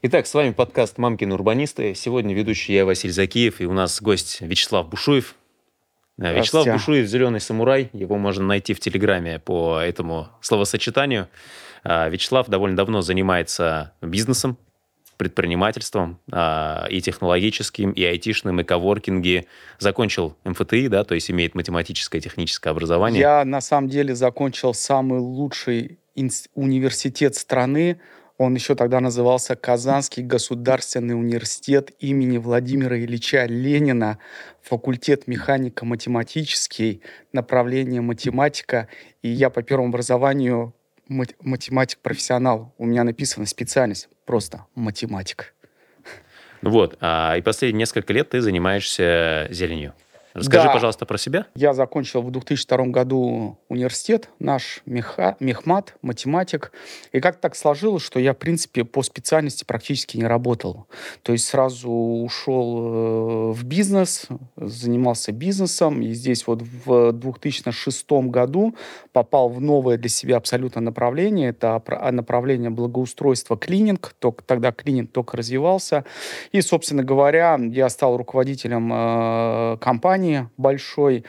Итак, с вами подкаст «Мамкины урбанисты». Сегодня ведущий я, Василий Закиев, и у нас гость Вячеслав Бушуев. Вячеслав Бушуев «Зеленый самурай». Его можно найти в Телеграме по этому словосочетанию. Э, Вячеслав довольно давно занимается бизнесом, предпринимательством а, и технологическим, и айтишным, и коворкинги. Закончил МФТИ, да, то есть имеет математическое и техническое образование. Я на самом деле закончил самый лучший университет страны он еще тогда назывался Казанский государственный университет имени Владимира Ильича Ленина, факультет механико-математический, направление математика. И я по первому образованию математик-профессионал. У меня написана специальность просто математик. Вот. А, и последние несколько лет ты занимаешься зеленью. Расскажи, да. пожалуйста, про себя. Я закончил в 2002 году университет, наш меха, мехмат, математик. И как так сложилось, что я, в принципе, по специальности практически не работал. То есть сразу ушел э, в бизнес, занимался бизнесом. И здесь вот в 2006 году попал в новое для себя абсолютно направление. Это направление благоустройства клининг. Только, тогда клининг только развивался. И, собственно говоря, я стал руководителем э, компании компании большой.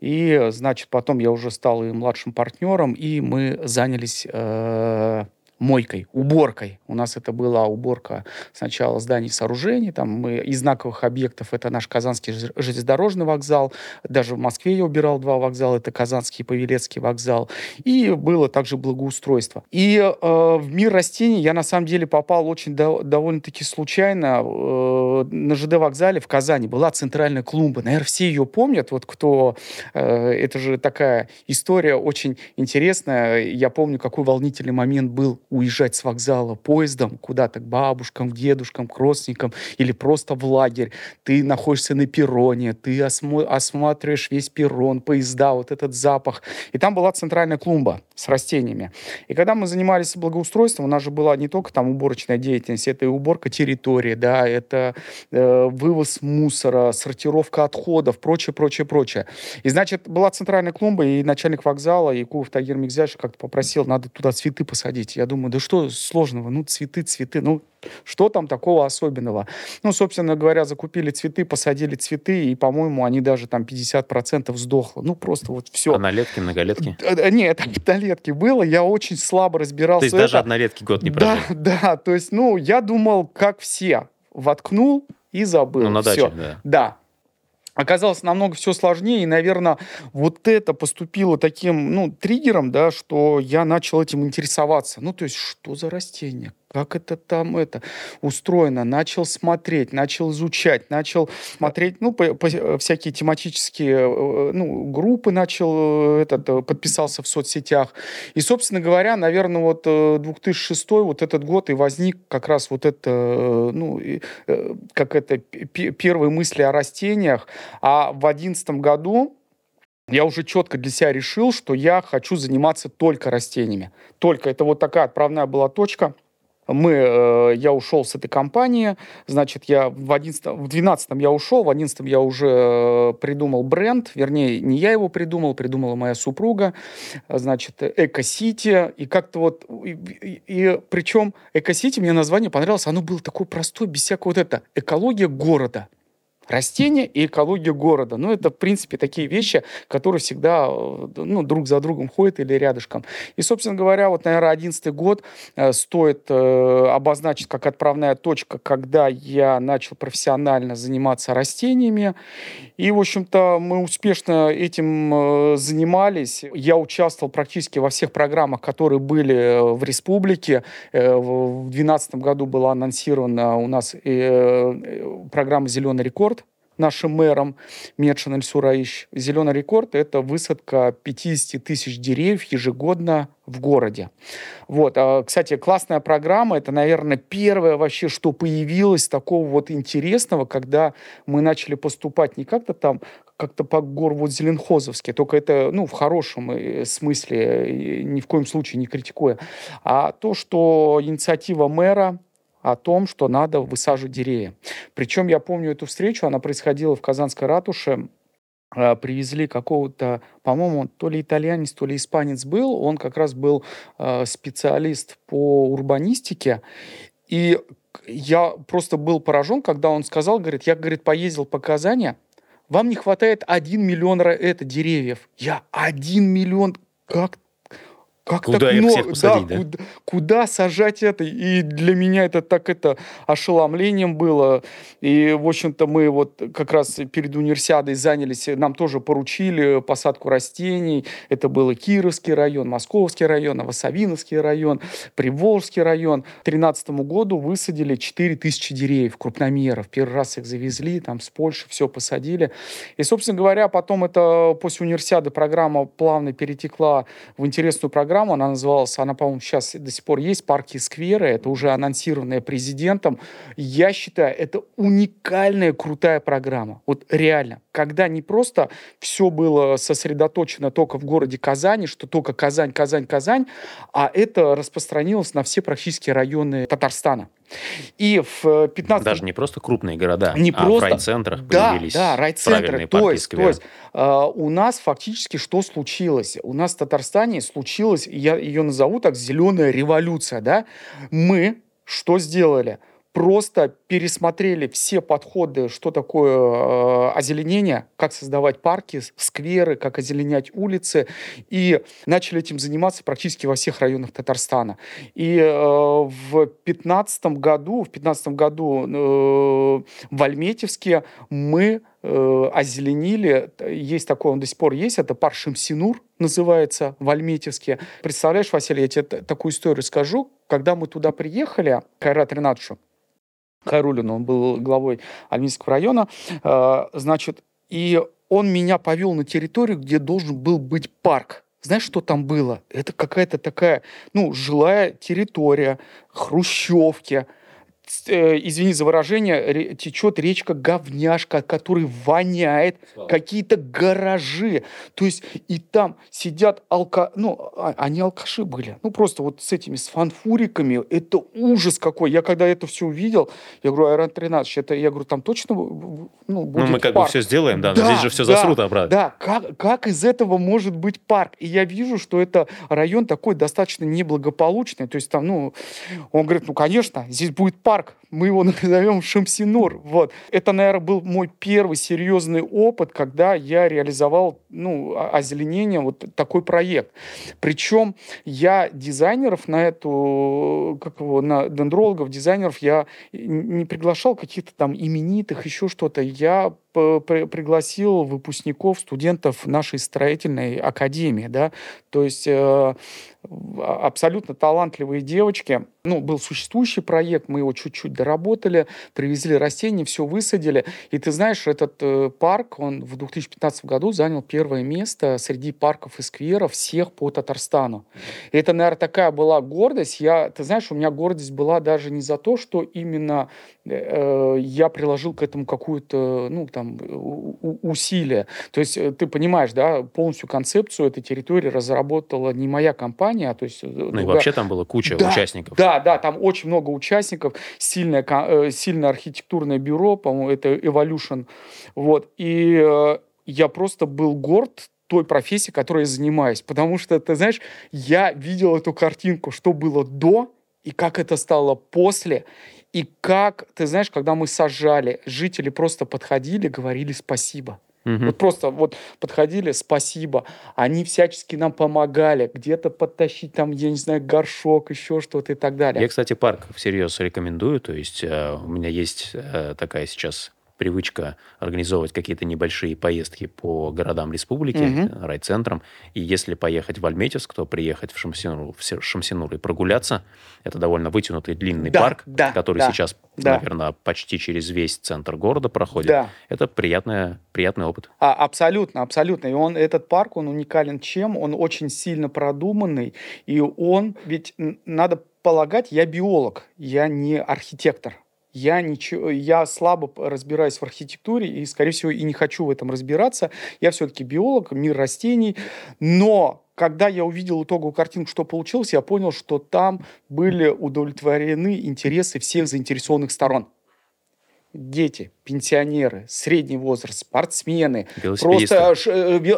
И, значит, потом я уже стал и младшим партнером, и мы занялись э, мойкой, уборкой. У нас это была уборка сначала зданий сооружений. Там мы из знаковых объектов это наш Казанский железнодорожный вокзал. Даже в Москве я убирал два вокзала. Это Казанский и Павелецкий вокзал. И было также благоустройство. И э, в мир растений я на самом деле попал очень до, довольно-таки случайно. Э, на ЖД вокзале в Казани была центральная клумба. Наверное, все ее помнят. Вот кто... Э, это же такая история очень интересная. Я помню, какой волнительный момент был уезжать с вокзала поездом куда-то к бабушкам, к дедушкам, к родственникам или просто в лагерь. Ты находишься на перроне, ты осмо- осматриваешь весь перрон, поезда, вот этот запах. И там была центральная клумба с растениями. И когда мы занимались благоустройством, у нас же была не только там уборочная деятельность, это и уборка территории, да, это э, вывоз мусора, сортировка отходов, прочее, прочее, прочее. И, значит, была центральная клумба, и начальник вокзала, Якубов Тагир Мигзяш как-то попросил, надо туда цветы посадить. Я думаю, да что сложного? Ну, цветы, цветы. Ну, что там такого особенного? Ну, собственно говоря, закупили цветы, посадили цветы, и, по-моему, они даже там 50% сдохло. Ну, просто вот все. Однолетки, многолетки? Нет, однолетки было. Я очень слабо разбирался. То есть даже однолетки год не прожил? Да, да. То есть, ну, я думал, как все. Воткнул и забыл. Ну, на даче, да. Да, оказалось намного все сложнее, и, наверное, вот это поступило таким, ну, триггером, да, что я начал этим интересоваться. Ну, то есть, что за растение? Как это там это устроено, начал смотреть, начал изучать, начал смотреть, ну, по, по, всякие тематические, э, ну, группы начал, э, этот, э, подписался в соцсетях. И, собственно говоря, наверное, вот 2006 вот этот год и возник как раз вот это, ну, как это, первые мысли о растениях. А в 2011 году я уже четко для себя решил, что я хочу заниматься только растениями. Только это вот такая отправная была точка – мы, э, я ушел с этой компании, значит, я в 11, в 12 я ушел, в 11 я уже э, придумал бренд, вернее, не я его придумал, придумала моя супруга, значит, Эко-Сити, и как-то вот, и, и, и причем Эко-Сити, мне название понравилось, оно было такое простое, без всякого вот это, экология города – Растения и экология города. Ну, это, в принципе, такие вещи, которые всегда э, ну, друг за другом ходят или рядышком. И, собственно говоря, вот, наверное, одиннадцатый год э, стоит э, обозначить как отправная точка, когда я начал профессионально заниматься растениями. И, в общем-то, мы успешно этим занимались. Я участвовал практически во всех программах, которые были в республике. В 2012 году была анонсирована у нас программа «Зеленый рекорд», нашим мэром Медшин Эль-Сураиш. Зеленый рекорд – это высадка 50 тысяч деревьев ежегодно в городе. Вот. А, кстати, классная программа. Это, наверное, первое вообще, что появилось такого вот интересного, когда мы начали поступать не как-то там как-то по гор вот Зеленхозовски, только это, ну, в хорошем э, смысле, ни в коем случае не критикуя, а то, что инициатива мэра о том, что надо высаживать деревья. Причем я помню эту встречу, она происходила в Казанской ратуше, а, привезли какого-то, по-моему, то ли итальянец, то ли испанец был, он как раз был а, специалист по урбанистике, И я просто был поражен, когда он сказал, говорит, я, говорит, поездил по Казани, вам не хватает 1 миллион это, деревьев. Я 1 миллион, как как куда так, их но, всех посадить, да? Куда, куда сажать это? И для меня это так это ошеломлением было. И, в общем-то, мы вот как раз перед универсиадой занялись, нам тоже поручили посадку растений. Это был Кировский район, Московский район, Новосавиновский район, Приволжский район. К 2013 году высадили 4000 деревьев, крупномеров. Первый раз их завезли, там с Польши все посадили. И, собственно говоря, потом это после универсиады программа плавно перетекла в интересную программу программу, она называлась, она, по-моему, сейчас до сих пор есть, «Парки и скверы», это уже анонсированная президентом. Я считаю, это уникальная, крутая программа. Вот реально. Когда не просто все было сосредоточено только в городе Казани, что только Казань, Казань, Казань, а это распространилось на все практически районы Татарстана. И в 15 Даже не просто крупные города, не а просто... в райцентрах да, появились да, райцентры. То есть, то есть э, у нас фактически что случилось? У нас в Татарстане случилась, я ее назову так, зеленая революция. Да? Мы что сделали? Просто пересмотрели все подходы, что такое э, озеленение, как создавать парки, скверы, как озеленять улицы, и начали этим заниматься практически во всех районах Татарстана. И э, в 15 году, в 15 году э, в Альметьевске мы э, озеленили, есть такой, он до сих пор есть, это парк Шамсинур называется в Альметьевске. Представляешь, Василий, я тебе такую историю скажу. Когда мы туда приехали, Кайрат Ринатовичу, Хайрулину, он был главой Альминского района, э, значит, и он меня повел на территорию, где должен был быть парк. Знаешь, что там было? Это какая-то такая, ну, жилая территория, хрущевки, извини за выражение, течет речка говняшка, который воняет, какие-то гаражи. То есть и там сидят алка... Ну, а, они алкаши были. Ну, просто вот с этими, с фанфуриками. Это ужас какой. Я когда это все увидел, я говорю, Айран 13, это, я говорю, там точно ну, будет Ну, мы как парк. бы все сделаем, да, да но здесь же все да, засрут обратно. Да, как, как из этого может быть парк? И я вижу, что это район такой достаточно неблагополучный. То есть там, ну, он говорит, ну, конечно, здесь будет парк парк, мы его назовем Шамсинур. Вот. Это, наверное, был мой первый серьезный опыт, когда я реализовал ну, озеленение, вот такой проект. Причем я дизайнеров на эту, как его, на дендрологов, дизайнеров, я не приглашал каких-то там именитых, еще что-то. Я пригласил выпускников, студентов нашей строительной академии, да, то есть э, абсолютно талантливые девочки. Ну, был существующий проект, мы его чуть-чуть доработали, привезли растения, все высадили. И ты знаешь, этот э, парк, он в 2015 году занял первое место среди парков и скверов всех по Татарстану. И это, наверное, такая была гордость. Я, ты знаешь, у меня гордость была даже не за то, что именно э, я приложил к этому какую-то, ну, там, усилие. То есть э, ты понимаешь, да, полностью концепцию этой территории разработала не моя компания, а то есть... Э, ну другая... и вообще там было куча да, участников. Да, да, там очень много участников, сильное, э, сильное архитектурное бюро, по-моему, это Evolution, вот, и я просто был горд той профессии, которой я занимаюсь. Потому что, ты знаешь, я видел эту картинку, что было до и как это стало после. И как, ты знаешь, когда мы сажали, жители просто подходили, говорили спасибо. Угу. Вот просто вот подходили, спасибо. Они всячески нам помогали. Где-то подтащить там, я не знаю, горшок, еще что-то и так далее. Я, кстати, парк всерьез рекомендую. То есть э, у меня есть э, такая сейчас привычка организовывать какие-то небольшие поездки по городам республики, угу. райцентрам. И если поехать в Альметьевск, то приехать в Шамсинур, в Шамсинур и прогуляться. Это довольно вытянутый длинный да, парк, да, который да, сейчас, да. наверное, почти через весь центр города проходит. Да. Это приятная, приятный опыт. А, абсолютно, абсолютно. И он, этот парк, он уникален чем? Он очень сильно продуманный. И он, ведь надо полагать, я биолог, я не архитектор я, ничего, я слабо разбираюсь в архитектуре и, скорее всего, и не хочу в этом разбираться. Я все-таки биолог, мир растений. Но когда я увидел итоговую картинку, что получилось, я понял, что там были удовлетворены интересы всех заинтересованных сторон. Дети, пенсионеры, средний возраст, спортсмены, просто э,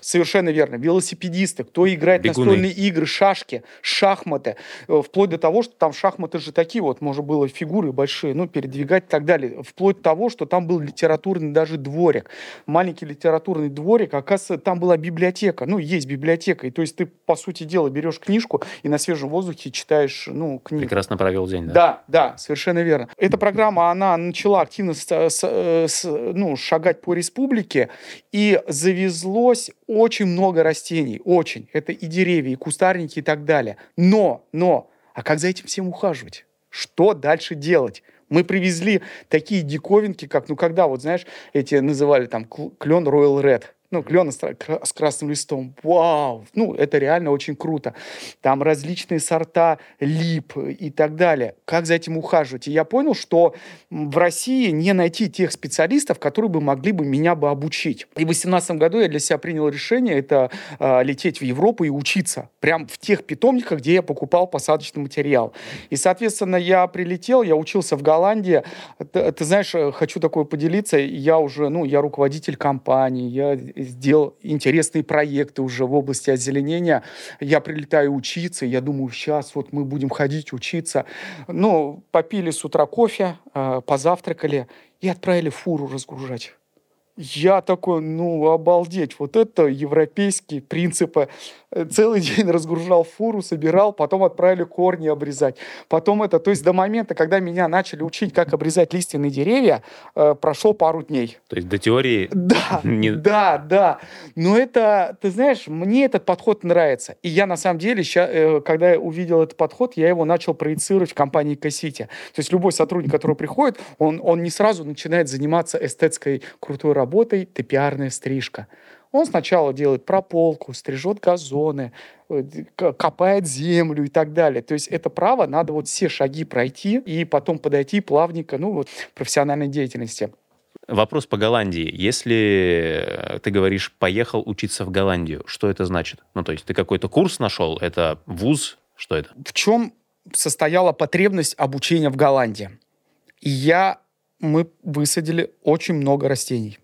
совершенно верно, велосипедисты, кто играет Бегуны. настольные игры, шашки, шахматы, э, вплоть до того, что там шахматы же такие вот, можно было фигуры большие, ну, передвигать и так далее, вплоть до того, что там был литературный даже дворик, маленький литературный дворик, оказывается, там была библиотека, ну, есть библиотека, и то есть ты, по сути дела, берешь книжку и на свежем воздухе читаешь, ну, книгу. Прекрасно провел день, да? Да, да, совершенно верно. Эта программа, она начала активно с, с, с, ну, шагать по республике, и завезлось очень много растений, очень. Это и деревья, и кустарники, и так далее. Но, но, а как за этим всем ухаживать? Что дальше делать? Мы привезли такие диковинки, как, ну, когда, вот знаешь, эти называли там клен Royal Red – ну, клена с красным листом. Вау! Ну, это реально очень круто. Там различные сорта лип и так далее. Как за этим ухаживать? И я понял, что в России не найти тех специалистов, которые бы могли бы меня бы обучить. И в 2018 году я для себя принял решение это э, лететь в Европу и учиться. Прям в тех питомниках, где я покупал посадочный материал. И, соответственно, я прилетел, я учился в Голландии. Ты, ты знаешь, э, хочу такое поделиться. Я уже, ну, я руководитель компании, я сделал интересные проекты уже в области озеленения. Я прилетаю учиться, я думаю, сейчас вот мы будем ходить учиться. Ну, попили с утра кофе, э, позавтракали и отправили фуру разгружать. Я такой, ну, обалдеть, вот это европейские принципы целый день разгружал фуру, собирал, потом отправили корни обрезать. Потом это, то есть до момента, когда меня начали учить, как обрезать лиственные деревья, э, прошло пару дней. То есть до теории? Да, не... да, да. Но это, ты знаешь, мне этот подход нравится. И я на самом деле, ща, э, когда я увидел этот подход, я его начал проецировать в компании Кассити. То есть любой сотрудник, который приходит, он, он не сразу начинает заниматься эстетской крутой работой, топиарная стрижка. Он сначала делает прополку, стрижет газоны, э, копает землю и так далее. То есть это право, надо вот все шаги пройти и потом подойти плавненько, ну вот, профессиональной деятельности. Вопрос по Голландии. Если э, ты говоришь, поехал учиться в Голландию, что это значит? Ну, то есть ты какой-то курс нашел? Это вуз? Что это? В чем состояла потребность обучения в Голландии? И я, мы высадили очень много растений,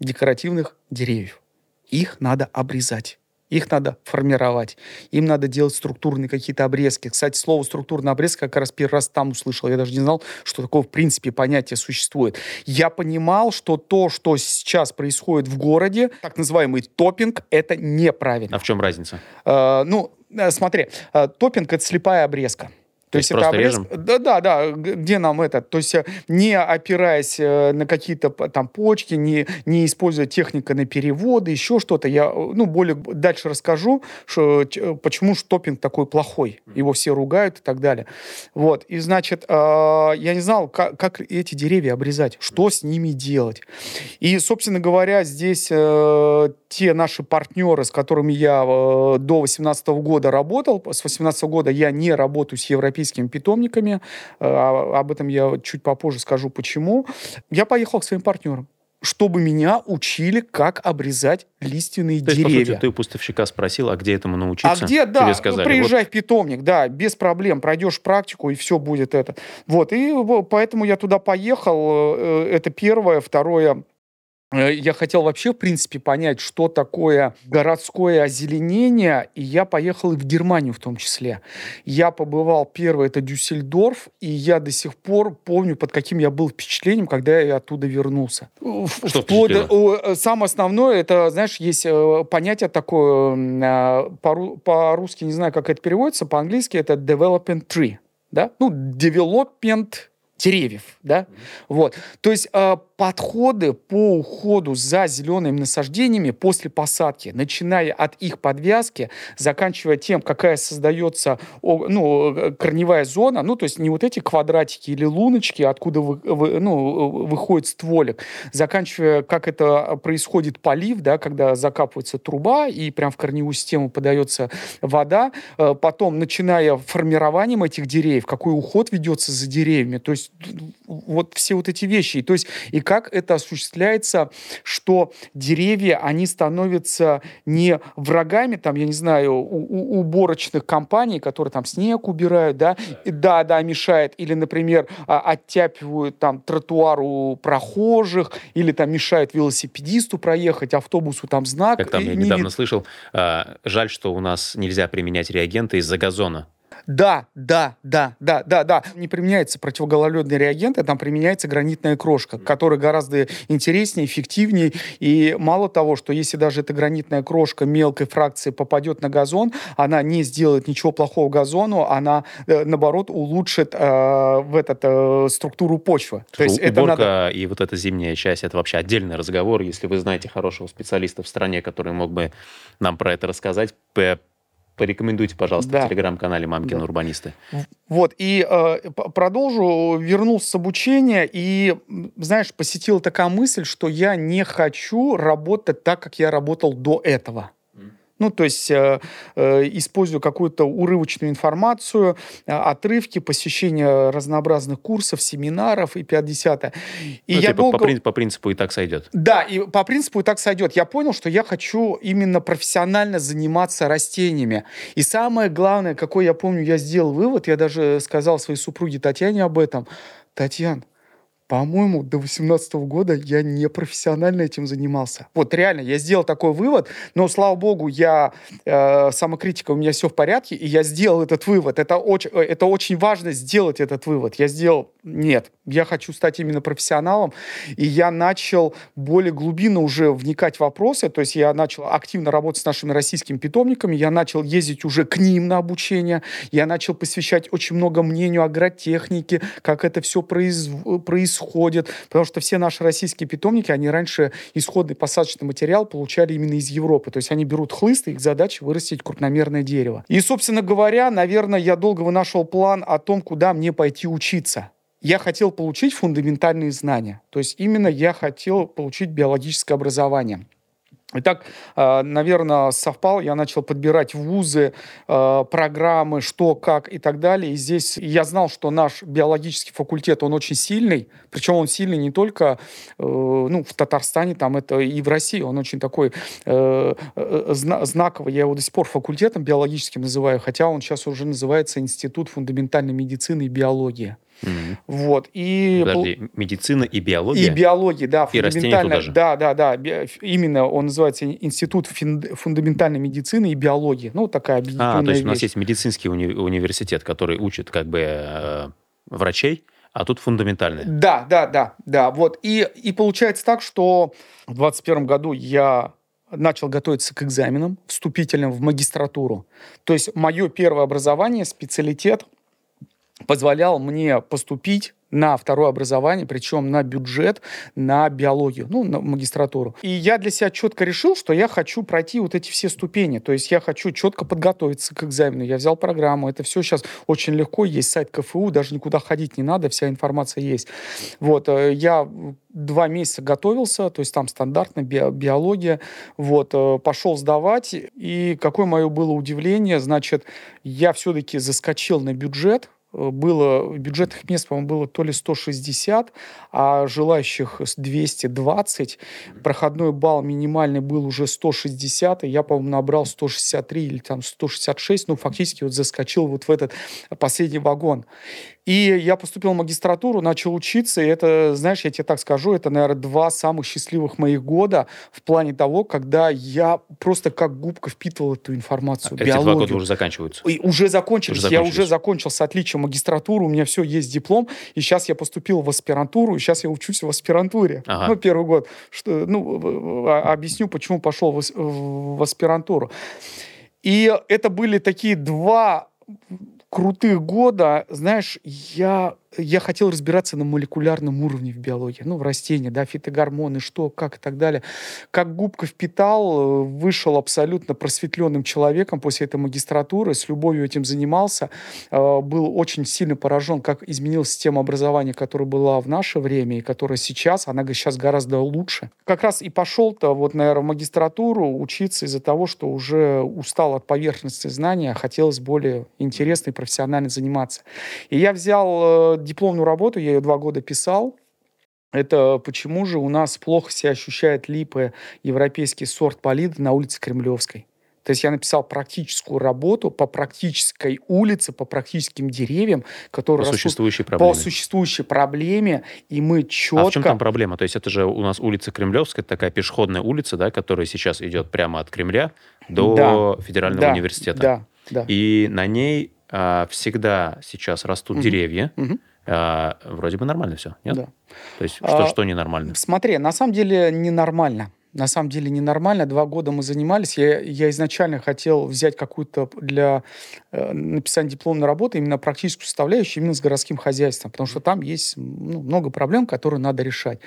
декоративных деревьев. Их надо обрезать. Их надо формировать. Им надо делать структурные какие-то обрезки. Кстати, слово структурный обрезка как раз первый раз там услышал. Я даже не знал, что такое в принципе понятие существует. Я понимал, что то, что сейчас происходит в городе, так называемый топинг, это неправильно. А в чем разница? Э, ну, э, смотри, э, топинг — это слепая обрезка. То, есть, это обрез... Да, да, да. Где нам это? То есть э, не опираясь э, на какие-то там почки, не, не используя техника на переводы, еще что-то. Я, э, ну, более дальше расскажу, что, почему штопинг такой плохой. Его все ругают и так далее. Вот. И, значит, я не знал, как, как эти деревья обрезать, что с ними делать. И, собственно говоря, здесь те наши партнеры, с которыми я до 18 года работал, с 18 года я не работаю с европейскими питомниками. Э, а, об этом я чуть попозже скажу, почему. Я поехал к своим партнерам чтобы меня учили, как обрезать лиственные То деревья. Есть, по сути, ты у поставщика спросил, а где этому научиться? А где, да, Тебе сказали, приезжай вот... в питомник, да, без проблем, пройдешь практику, и все будет это. Вот, и поэтому я туда поехал, э, это первое. Второе, Э, я хотел вообще, в принципе, понять, что такое городское озеленение, и я поехал и в Германию в том числе. Я побывал, первый, это Дюссельдорф, и я до сих пор помню, под каким я был впечатлением, когда я оттуда вернулся. Что Вплоть э, Самое основное, это, знаешь, есть э, понятие такое, по-русски не знаю, как это переводится, по-английски это development tree, да? Ну, development деревьев, да, mm-hmm. вот. То есть э, подходы по уходу за зелеными насаждениями после посадки, начиная от их подвязки, заканчивая тем, какая создается ну, корневая зона, ну, то есть не вот эти квадратики или луночки, откуда вы, вы, ну, выходит стволик, заканчивая, как это происходит полив, да, когда закапывается труба и прям в корневую систему подается вода, э, потом начиная формированием этих деревьев, какой уход ведется за деревьями, то есть вот все вот эти вещи. И, то есть, и как это осуществляется, что деревья, они становятся не врагами, там, я не знаю, у, у, уборочных компаний, которые там снег убирают, да, и, да, да, мешает, или, например, а, оттяпивают там тротуар у прохожих, или там мешают велосипедисту проехать, автобусу там знак. Как там, я недавно слышал, а, жаль, что у нас нельзя применять реагенты из-за газона. Да, да, да, да, да, да. Не применяется противогололедные реагенты, там применяется гранитная крошка, которая гораздо интереснее, эффективнее. И мало того, что если даже эта гранитная крошка мелкой фракции попадет на газон, она не сделает ничего плохого газону, она, э, наоборот, улучшит э, в этот, э, структуру почвы. То есть уборка это надо... и вот эта зимняя часть, это вообще отдельный разговор. Если вы знаете хорошего специалиста в стране, который мог бы нам про это рассказать, порекомендуйте, пожалуйста, да. в телеграм-канале «Мамкины да. урбанисты». Вот, и э, продолжу, вернулся с обучения, и, знаешь, посетила такая мысль, что я не хочу работать так, как я работал до этого. Ну, то есть э, э, использую какую-то урывочную информацию, э, отрывки, посещение разнообразных курсов, семинаров и 50 И ну, я типа долго... по, по принципу и так сойдет. Да, и по принципу и так сойдет. Я понял, что я хочу именно профессионально заниматься растениями. И самое главное, какой я помню, я сделал вывод, я даже сказал своей супруге Татьяне об этом. Татьяна, по-моему, до 18 года я не профессионально этим занимался. Вот реально, я сделал такой вывод, но, слава богу, я э, самокритика, у меня все в порядке, и я сделал этот вывод. Это очень, э, это очень важно сделать этот вывод. Я сделал, нет, я хочу стать именно профессионалом, и я начал более глубинно уже вникать в вопросы, то есть я начал активно работать с нашими российскими питомниками, я начал ездить уже к ним на обучение, я начал посвящать очень много мнению агротехники, как это все произ... происходит, исходят, потому что все наши российские питомники, они раньше исходный посадочный материал получали именно из Европы. То есть они берут хлыст, и их задача вырастить крупномерное дерево. И, собственно говоря, наверное, я долго вынашивал план о том, куда мне пойти учиться я хотел получить фундаментальные знания. То есть именно я хотел получить биологическое образование. Итак, э, наверное, совпал, я начал подбирать вузы, э, программы, что, как и так далее. И здесь я знал, что наш биологический факультет, он очень сильный, причем он сильный не только э, ну, в Татарстане, там это и в России, он очень такой знаковый, я его до сих пор факультетом биологическим называю, хотя он сейчас уже называется Институт фундаментальной медицины и биологии. Mm-hmm. Вот. И... Подожди, медицина и биология? И биология, да. И фундаментальная, да, да, да. Именно он называется Институт фундаментальной медицины и биологии. Ну, такая объединенная А, то есть вещь. у нас есть медицинский уни- университет, который учит как бы э, врачей, а тут фундаментальное. Да, да, да, да. Вот. И, и получается так, что в 2021 году я начал готовиться к экзаменам вступительным в магистратуру. То есть мое первое образование, специалитет позволял мне поступить на второе образование, причем на бюджет, на биологию, ну, на магистратуру. И я для себя четко решил, что я хочу пройти вот эти все ступени. То есть я хочу четко подготовиться к экзамену. Я взял программу. Это все сейчас очень легко. Есть сайт КФУ, даже никуда ходить не надо, вся информация есть. Вот, э, я два месяца готовился, то есть там стандартная би биология, вот, э, пошел сдавать, и какое мое было удивление, значит, я все-таки заскочил на бюджет, было, бюджетных мест, по-моему, было то ли 160, а желающих 220. Проходной балл минимальный был уже 160, и я, по-моему, набрал 163 или там 166, ну, фактически вот заскочил вот в этот последний вагон. И я поступил в магистратуру, начал учиться, и это, знаешь, я тебе так скажу, это, наверное, два самых счастливых моих года в плане того, когда я просто как губка впитывал эту информацию, Эти биологию. два года уже заканчиваются? И уже закончились. Уже я уже закончил с отличием магистратуру, у меня все, есть диплом, и сейчас я поступил в аспирантуру, сейчас я учусь в аспирантуре. Ага. Ну, первый год. Что, ну, а, объясню, почему пошел в, в аспирантуру. И это были такие два крутых года, знаешь, я я хотел разбираться на молекулярном уровне в биологии, ну, в растении, да, фитогормоны, что, как и так далее. Как губка впитал, э, вышел абсолютно просветленным человеком после этой магистратуры, с любовью этим занимался, э, был очень сильно поражен, как изменилась система образования, которая была в наше время и которая сейчас, она сейчас гораздо лучше. Как раз и пошел-то вот, наверное, в магистратуру учиться из-за того, что уже устал от поверхности знания, а хотелось более интересно и профессионально заниматься. И я взял э, дипломную работу, я ее два года писал, это почему же у нас плохо себя ощущает липы европейский сорт палиды на улице Кремлевской. То есть я написал практическую работу по практической улице, по практическим деревьям, которые по существующей проблеме. по существующей проблеме, и мы четко... А в чем там проблема? То есть это же у нас улица Кремлевская, такая пешеходная улица, да, которая сейчас идет прямо от Кремля до да, Федерального да, университета. Да, да. И на ней а, всегда сейчас растут угу. деревья. Угу. А, вроде бы нормально все, нет? Да. То есть что, а, что ненормально? Смотри, на самом деле ненормально на самом деле ненормально. Два года мы занимались. Я, я изначально хотел взять какую-то для э, написания дипломной работы именно практическую составляющую, именно с городским хозяйством, потому что там есть ну, много проблем, которые надо решать.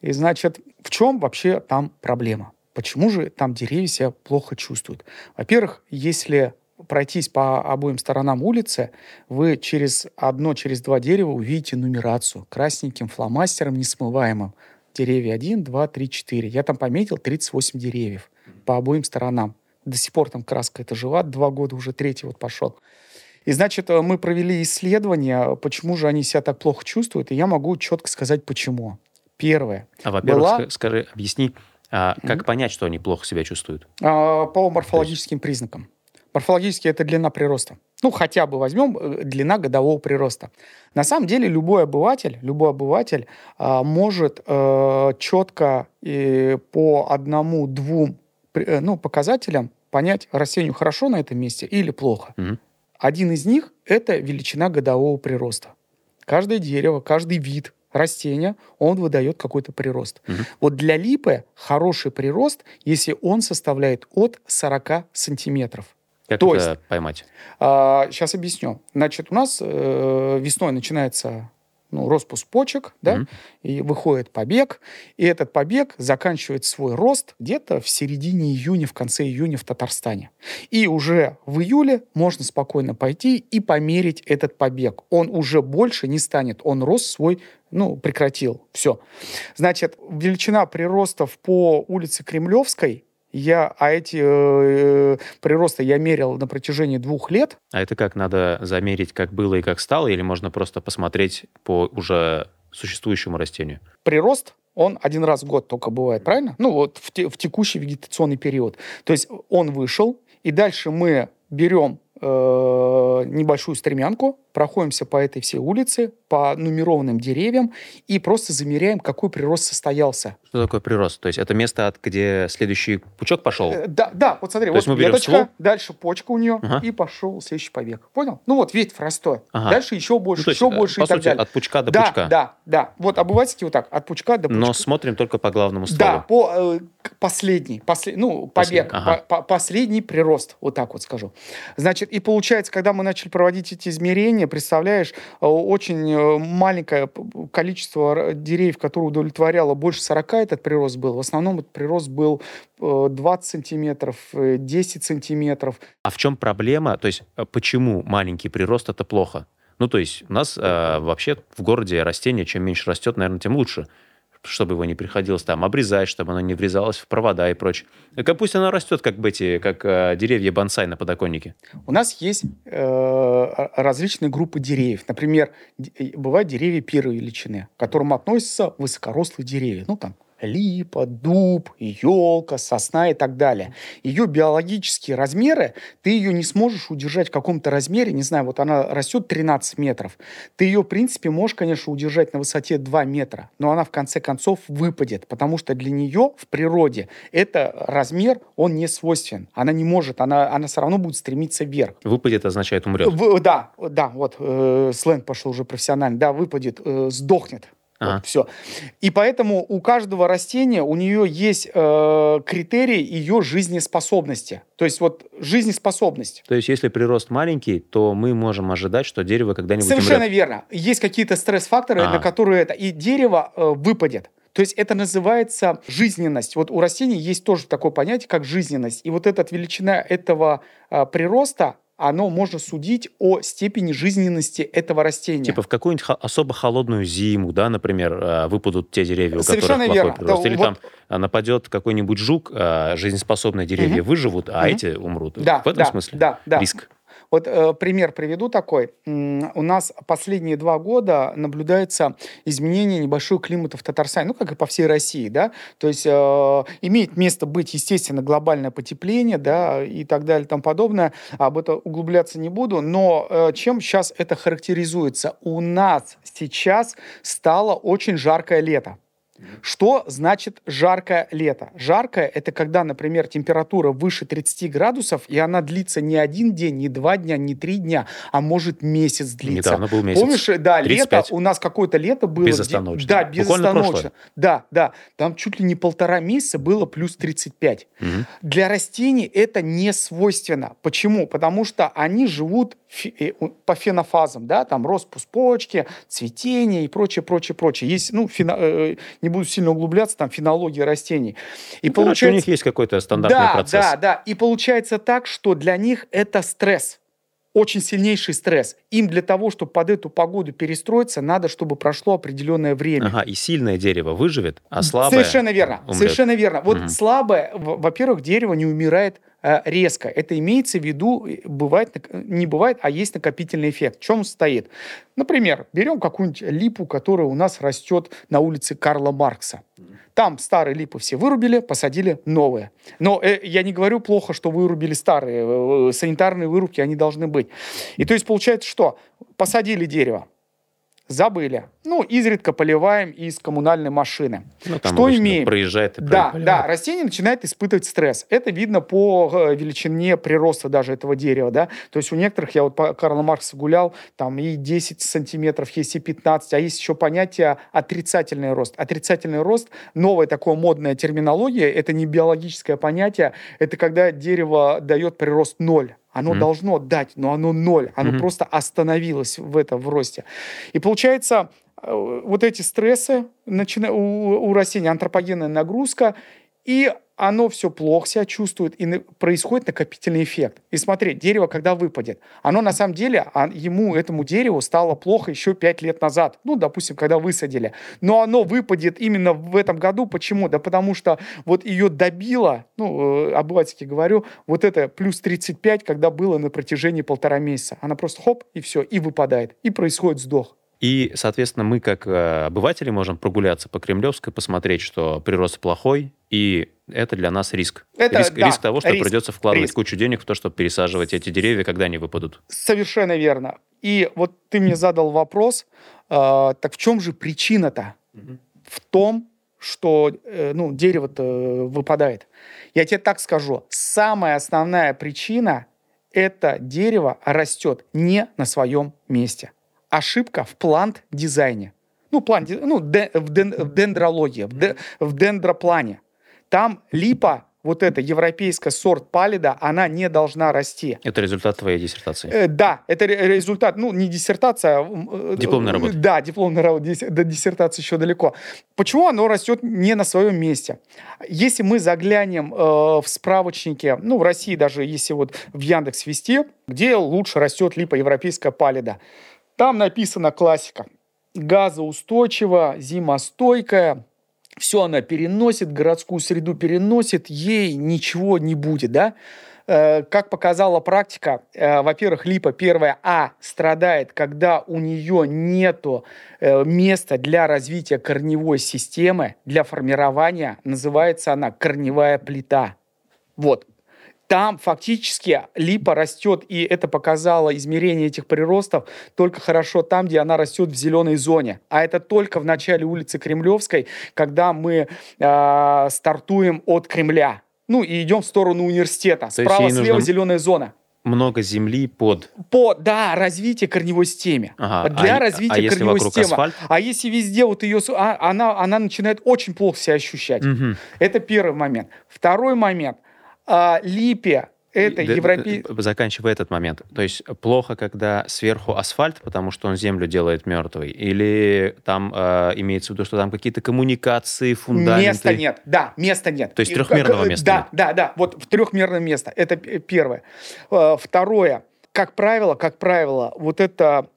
И, значит, в чем вообще там проблема? Почему же там деревья себя плохо чувствуют? Во-первых, если пройтись по обоим сторонам улицы, вы через одно, через два дерева увидите нумерацию красненьким фломастером несмываемым деревья 1, 2, 3, 4. Я там пометил 38 деревьев по обоим сторонам. До сих пор там краска это жива, два года уже третий вот пошел. И, значит, э, мы провели исследование, почему же они себя так плохо чувствуют, и я могу четко сказать, почему. Первое. А, во-первых, была... скажи, объясни, а как mm-hmm. понять, что они плохо себя чувствуют? А, по морфологическим есть... признакам. Морфологически это длина прироста. Ну, хотя бы возьмем э, длина годового прироста. На самом деле любой обыватель, любой обыватель а, может э, четко и по одному-двум э, ну, показателям понять, растению хорошо на этом месте или плохо. Угу. Один из них – это величина годового прироста. Каждое дерево, каждый вид растения, он выдает какой-то прирост. Угу. Вот для липы хороший прирост, если он составляет от 40 сантиметров. Как То это есть, поймать? А, сейчас объясню. Значит, у нас э, весной начинается ну, распуск почек, да, mm-hmm. и выходит побег, и этот побег заканчивает свой рост где-то в середине июня, в конце июня в Татарстане. И уже в июле можно спокойно пойти и померить этот побег. Он уже больше не станет, он рост свой ну, прекратил. Все. Значит, величина приростов по улице Кремлевской я, а эти э, приросты я мерил на протяжении двух лет. А это как, надо замерить, как было и как стало, или можно просто посмотреть по уже существующему растению? Прирост он один раз в год только бывает, правильно? Ну вот в, те, в текущий вегетационный период. То есть он вышел, и дальше мы берем небольшую стремянку, проходимся по этой всей улице, по нумерованным деревьям и просто замеряем, какой прирост состоялся. Что такое прирост? То есть это место, от где следующий пучок пошел? Э, да, да, вот смотри, То вот веточка, дальше почка у нее, ага. и пошел следующий побег. Понял? Ну вот ветвь ростой. Ага. Дальше еще больше, ну, еще есть, больше по и так сути, далее. от пучка до да, пучка. Да, да, Вот обывательски вот так, от пучка до пучка. Но смотрим только по главному стволу. Да, по э, последний, послед, ну, побег, ага. по, по, последний прирост, вот так вот скажу. Значит, и получается, когда мы начали проводить эти измерения, представляешь, э, очень э, маленькое количество деревьев, которые удовлетворяло больше 40, этот прирост был. В основном этот прирост был 20 сантиметров, 10 сантиметров. А в чем проблема? То есть почему маленький прирост это плохо? Ну, то есть у нас э, вообще в городе растение, чем меньше растет, наверное, тем лучше чтобы его не приходилось там обрезать, чтобы оно не врезалось в провода и прочее. Как пусть оно растет, как эти, как э, деревья бонсай на подоконнике. У нас есть э, различные группы деревьев. Например, бывают деревья первой величины, к которым относятся высокорослые деревья. Ну, там, липа, дуб, елка, сосна и так далее. Ее биологические размеры, ты ее не сможешь удержать в каком-то размере, не знаю, вот она растет 13 метров. Ты ее, в принципе, можешь, конечно, удержать на высоте 2 метра, но она в конце концов выпадет, потому что для нее в природе это размер, он не свойственен. Она не может, она, она все равно будет стремиться вверх. Выпадет означает умрет. В, да, да, вот э, сленг пошел уже профессионально. Да, выпадет, э, сдохнет. Ага. Вот, все. И поэтому у каждого растения, у нее есть э, критерии ее жизнеспособности. То есть вот жизнеспособность. То есть если прирост маленький, то мы можем ожидать, что дерево когда-нибудь Совершенно умрет. верно. Есть какие-то стресс-факторы, а. на которые это... И дерево э, выпадет. То есть это называется жизненность. Вот у растений есть тоже такое понятие, как жизненность. И вот эта величина этого э, прироста, оно можно судить о степени жизненности этого растения. Типа в какую-нибудь особо холодную зиму, да, например, э, выпадут те деревья, у Совершенно которых плохой прирост. Да, Или вот... там э, нападет какой-нибудь жук, э, жизнеспособные деревья угу. выживут, а угу. эти умрут. Да, в этом да, смысле да, да. риск. Вот э, пример приведу такой. У нас последние два года наблюдается изменение небольшого климата в Татарстане, ну, как и по всей России, да, то есть э, имеет место быть, естественно, глобальное потепление, да, и так далее и тому подобное. Об этом углубляться не буду, но э, чем сейчас это характеризуется? У нас сейчас стало очень жаркое лето. Что значит жаркое лето? Жаркое – это когда, например, температура выше 30 градусов, и она длится не один день, не два дня, не три дня, а может месяц длиться. Недавно был месяц. Помнишь, да, 35. лето, у нас какое-то лето было. Безостановочно. Где, да, безостановочно. Да, да. Там чуть ли не полтора месяца было плюс 35. Угу. Для растений это не свойственно. Почему? Потому что они живут Э, по фенофазам, да, там распуск почки, цветение и прочее, прочее, прочее. Есть, ну, фено, э, не буду сильно углубляться, там фенология растений. И ну, получается... у них есть какой-то стандартный да, процесс. Да, да, И получается так, что для них это стресс очень сильнейший стресс. Им для того, чтобы под эту погоду перестроиться, надо, чтобы прошло определенное время. Ага, и сильное дерево выживет, а слабое Совершенно верно, умрет. совершенно верно. Вот угу. слабое, во-первых, дерево не умирает резко. Это имеется в виду, бывает, не бывает, а есть накопительный эффект. В чем стоит? Например, берем какую-нибудь липу, которая у нас растет на улице Карла Маркса. Там старые липы все вырубили, посадили новые. Но э, я не говорю плохо, что вырубили старые. Э, санитарные вырубки, они должны быть. И то есть получается что? Посадили дерево, забыли. Ну, изредка поливаем из коммунальной машины. Ну, там что имеем? Проезжает и Да, поливает. да, растение начинает испытывать стресс. Это видно по э, величине прироста даже этого дерева, да. То есть у некоторых, я вот по Карла Маркса гулял, там и 10 сантиметров, есть и 15, а есть еще понятие отрицательный рост. Отрицательный рост, новая такая модная терминология, это не биологическое понятие, это когда дерево дает прирост ноль. Оно mm-hmm. должно дать, но оно ноль. Оно mm-hmm. просто остановилось в этом в росте. И получается, э, вот эти стрессы начина... у, у растений, антропогенная нагрузка, и оно все плохо себя чувствует, и происходит накопительный эффект. И смотри, дерево, когда выпадет, оно на самом деле, а, ему, этому дереву стало плохо еще 5 лет назад, ну, допустим, когда высадили. Но оно выпадет именно в этом году. Почему? Да потому что вот ее добило, ну, э, обывательски говорю, вот это плюс 35, когда было на протяжении полтора месяца. Она просто хоп, и все, и выпадает, и происходит сдох. И, соответственно, мы, как э, обыватели, можем прогуляться по Кремлевской, посмотреть, что прирост плохой, и это для нас риск. Это, риск, да, риск того, что риск, придется вкладывать риск. кучу денег в то, чтобы пересаживать эти деревья, когда они выпадут. Совершенно верно. И вот ты мне задал вопрос, э, так в чем же причина-то? Угу. В том, что э, ну, дерево-то выпадает. Я тебе так скажу, самая основная причина – это дерево растет не на своем месте ошибка в плант-дизайне. Ну, план, ну, де, в, ден, в дендрологии, в, де, в дендроплане. Там липа, вот эта европейская сорт палида, она не должна расти. Это результат твоей диссертации? Э, да, это результат, ну, не диссертация. А, дипломная работа. Да, дипломная работа, до диссертации еще далеко. Почему оно растет не на своем месте? Если мы заглянем э, в справочнике, ну, в России даже, если вот в Яндекс вести, где лучше растет липа европейская палида, там написана классика. Газоустойчивая, зимостойкая, все она переносит, городскую среду переносит, ей ничего не будет, да? Э, как показала практика, э, во-первых, липа первая А страдает, когда у нее нету э, места для развития корневой системы, для формирования, называется она корневая плита. Вот, там фактически липа растет, и это показало измерение этих приростов только хорошо там, где она растет в зеленой зоне. А это только в начале улицы Кремлевской, когда мы э, стартуем от Кремля. Ну и идем в сторону университета. То Справа-слева зеленая зона много земли под... По, да, развитие корневой системы. Ага. Для а, развития а корневой системы. Асфальт? А если везде вот ее... А, она, она начинает очень плохо себя ощущать. Угу. Это первый момент. Второй момент а, липе это европейский... Заканчивая этот момент. То есть плохо, когда сверху асфальт, потому что он землю делает мертвой? Или там э, имеется в виду, что там какие-то коммуникации, фундаменты? Места нет, да, места нет. То есть трехмерного места Да, нет? да, да, вот в трехмерное место. Это первое. Э, второе. Как правило, как правило, вот это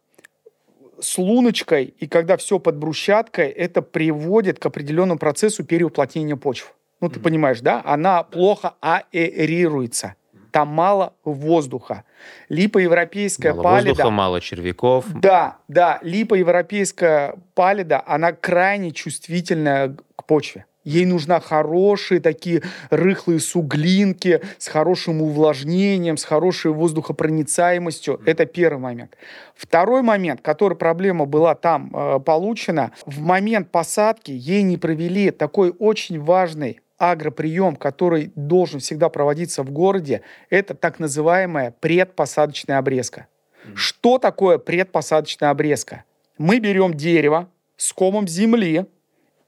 с луночкой, и когда все под брусчаткой, это приводит к определенному процессу переуплотнения почв. Ну, ты понимаешь, да? Она плохо аэрируется. Там мало воздуха. Липоевропейская мало палида... воздуха, мало червяков. Да, да. Липоевропейская палида, она крайне чувствительная к почве. Ей нужна хорошие такие рыхлые суглинки с хорошим увлажнением, с хорошей воздухопроницаемостью. Это первый момент. Второй момент, который проблема была там э, получена, в момент посадки ей не провели такой очень важный агроприем, который должен всегда проводиться в городе, это так называемая предпосадочная обрезка. Mm-hmm. Что такое предпосадочная обрезка? Мы берем дерево с комом земли,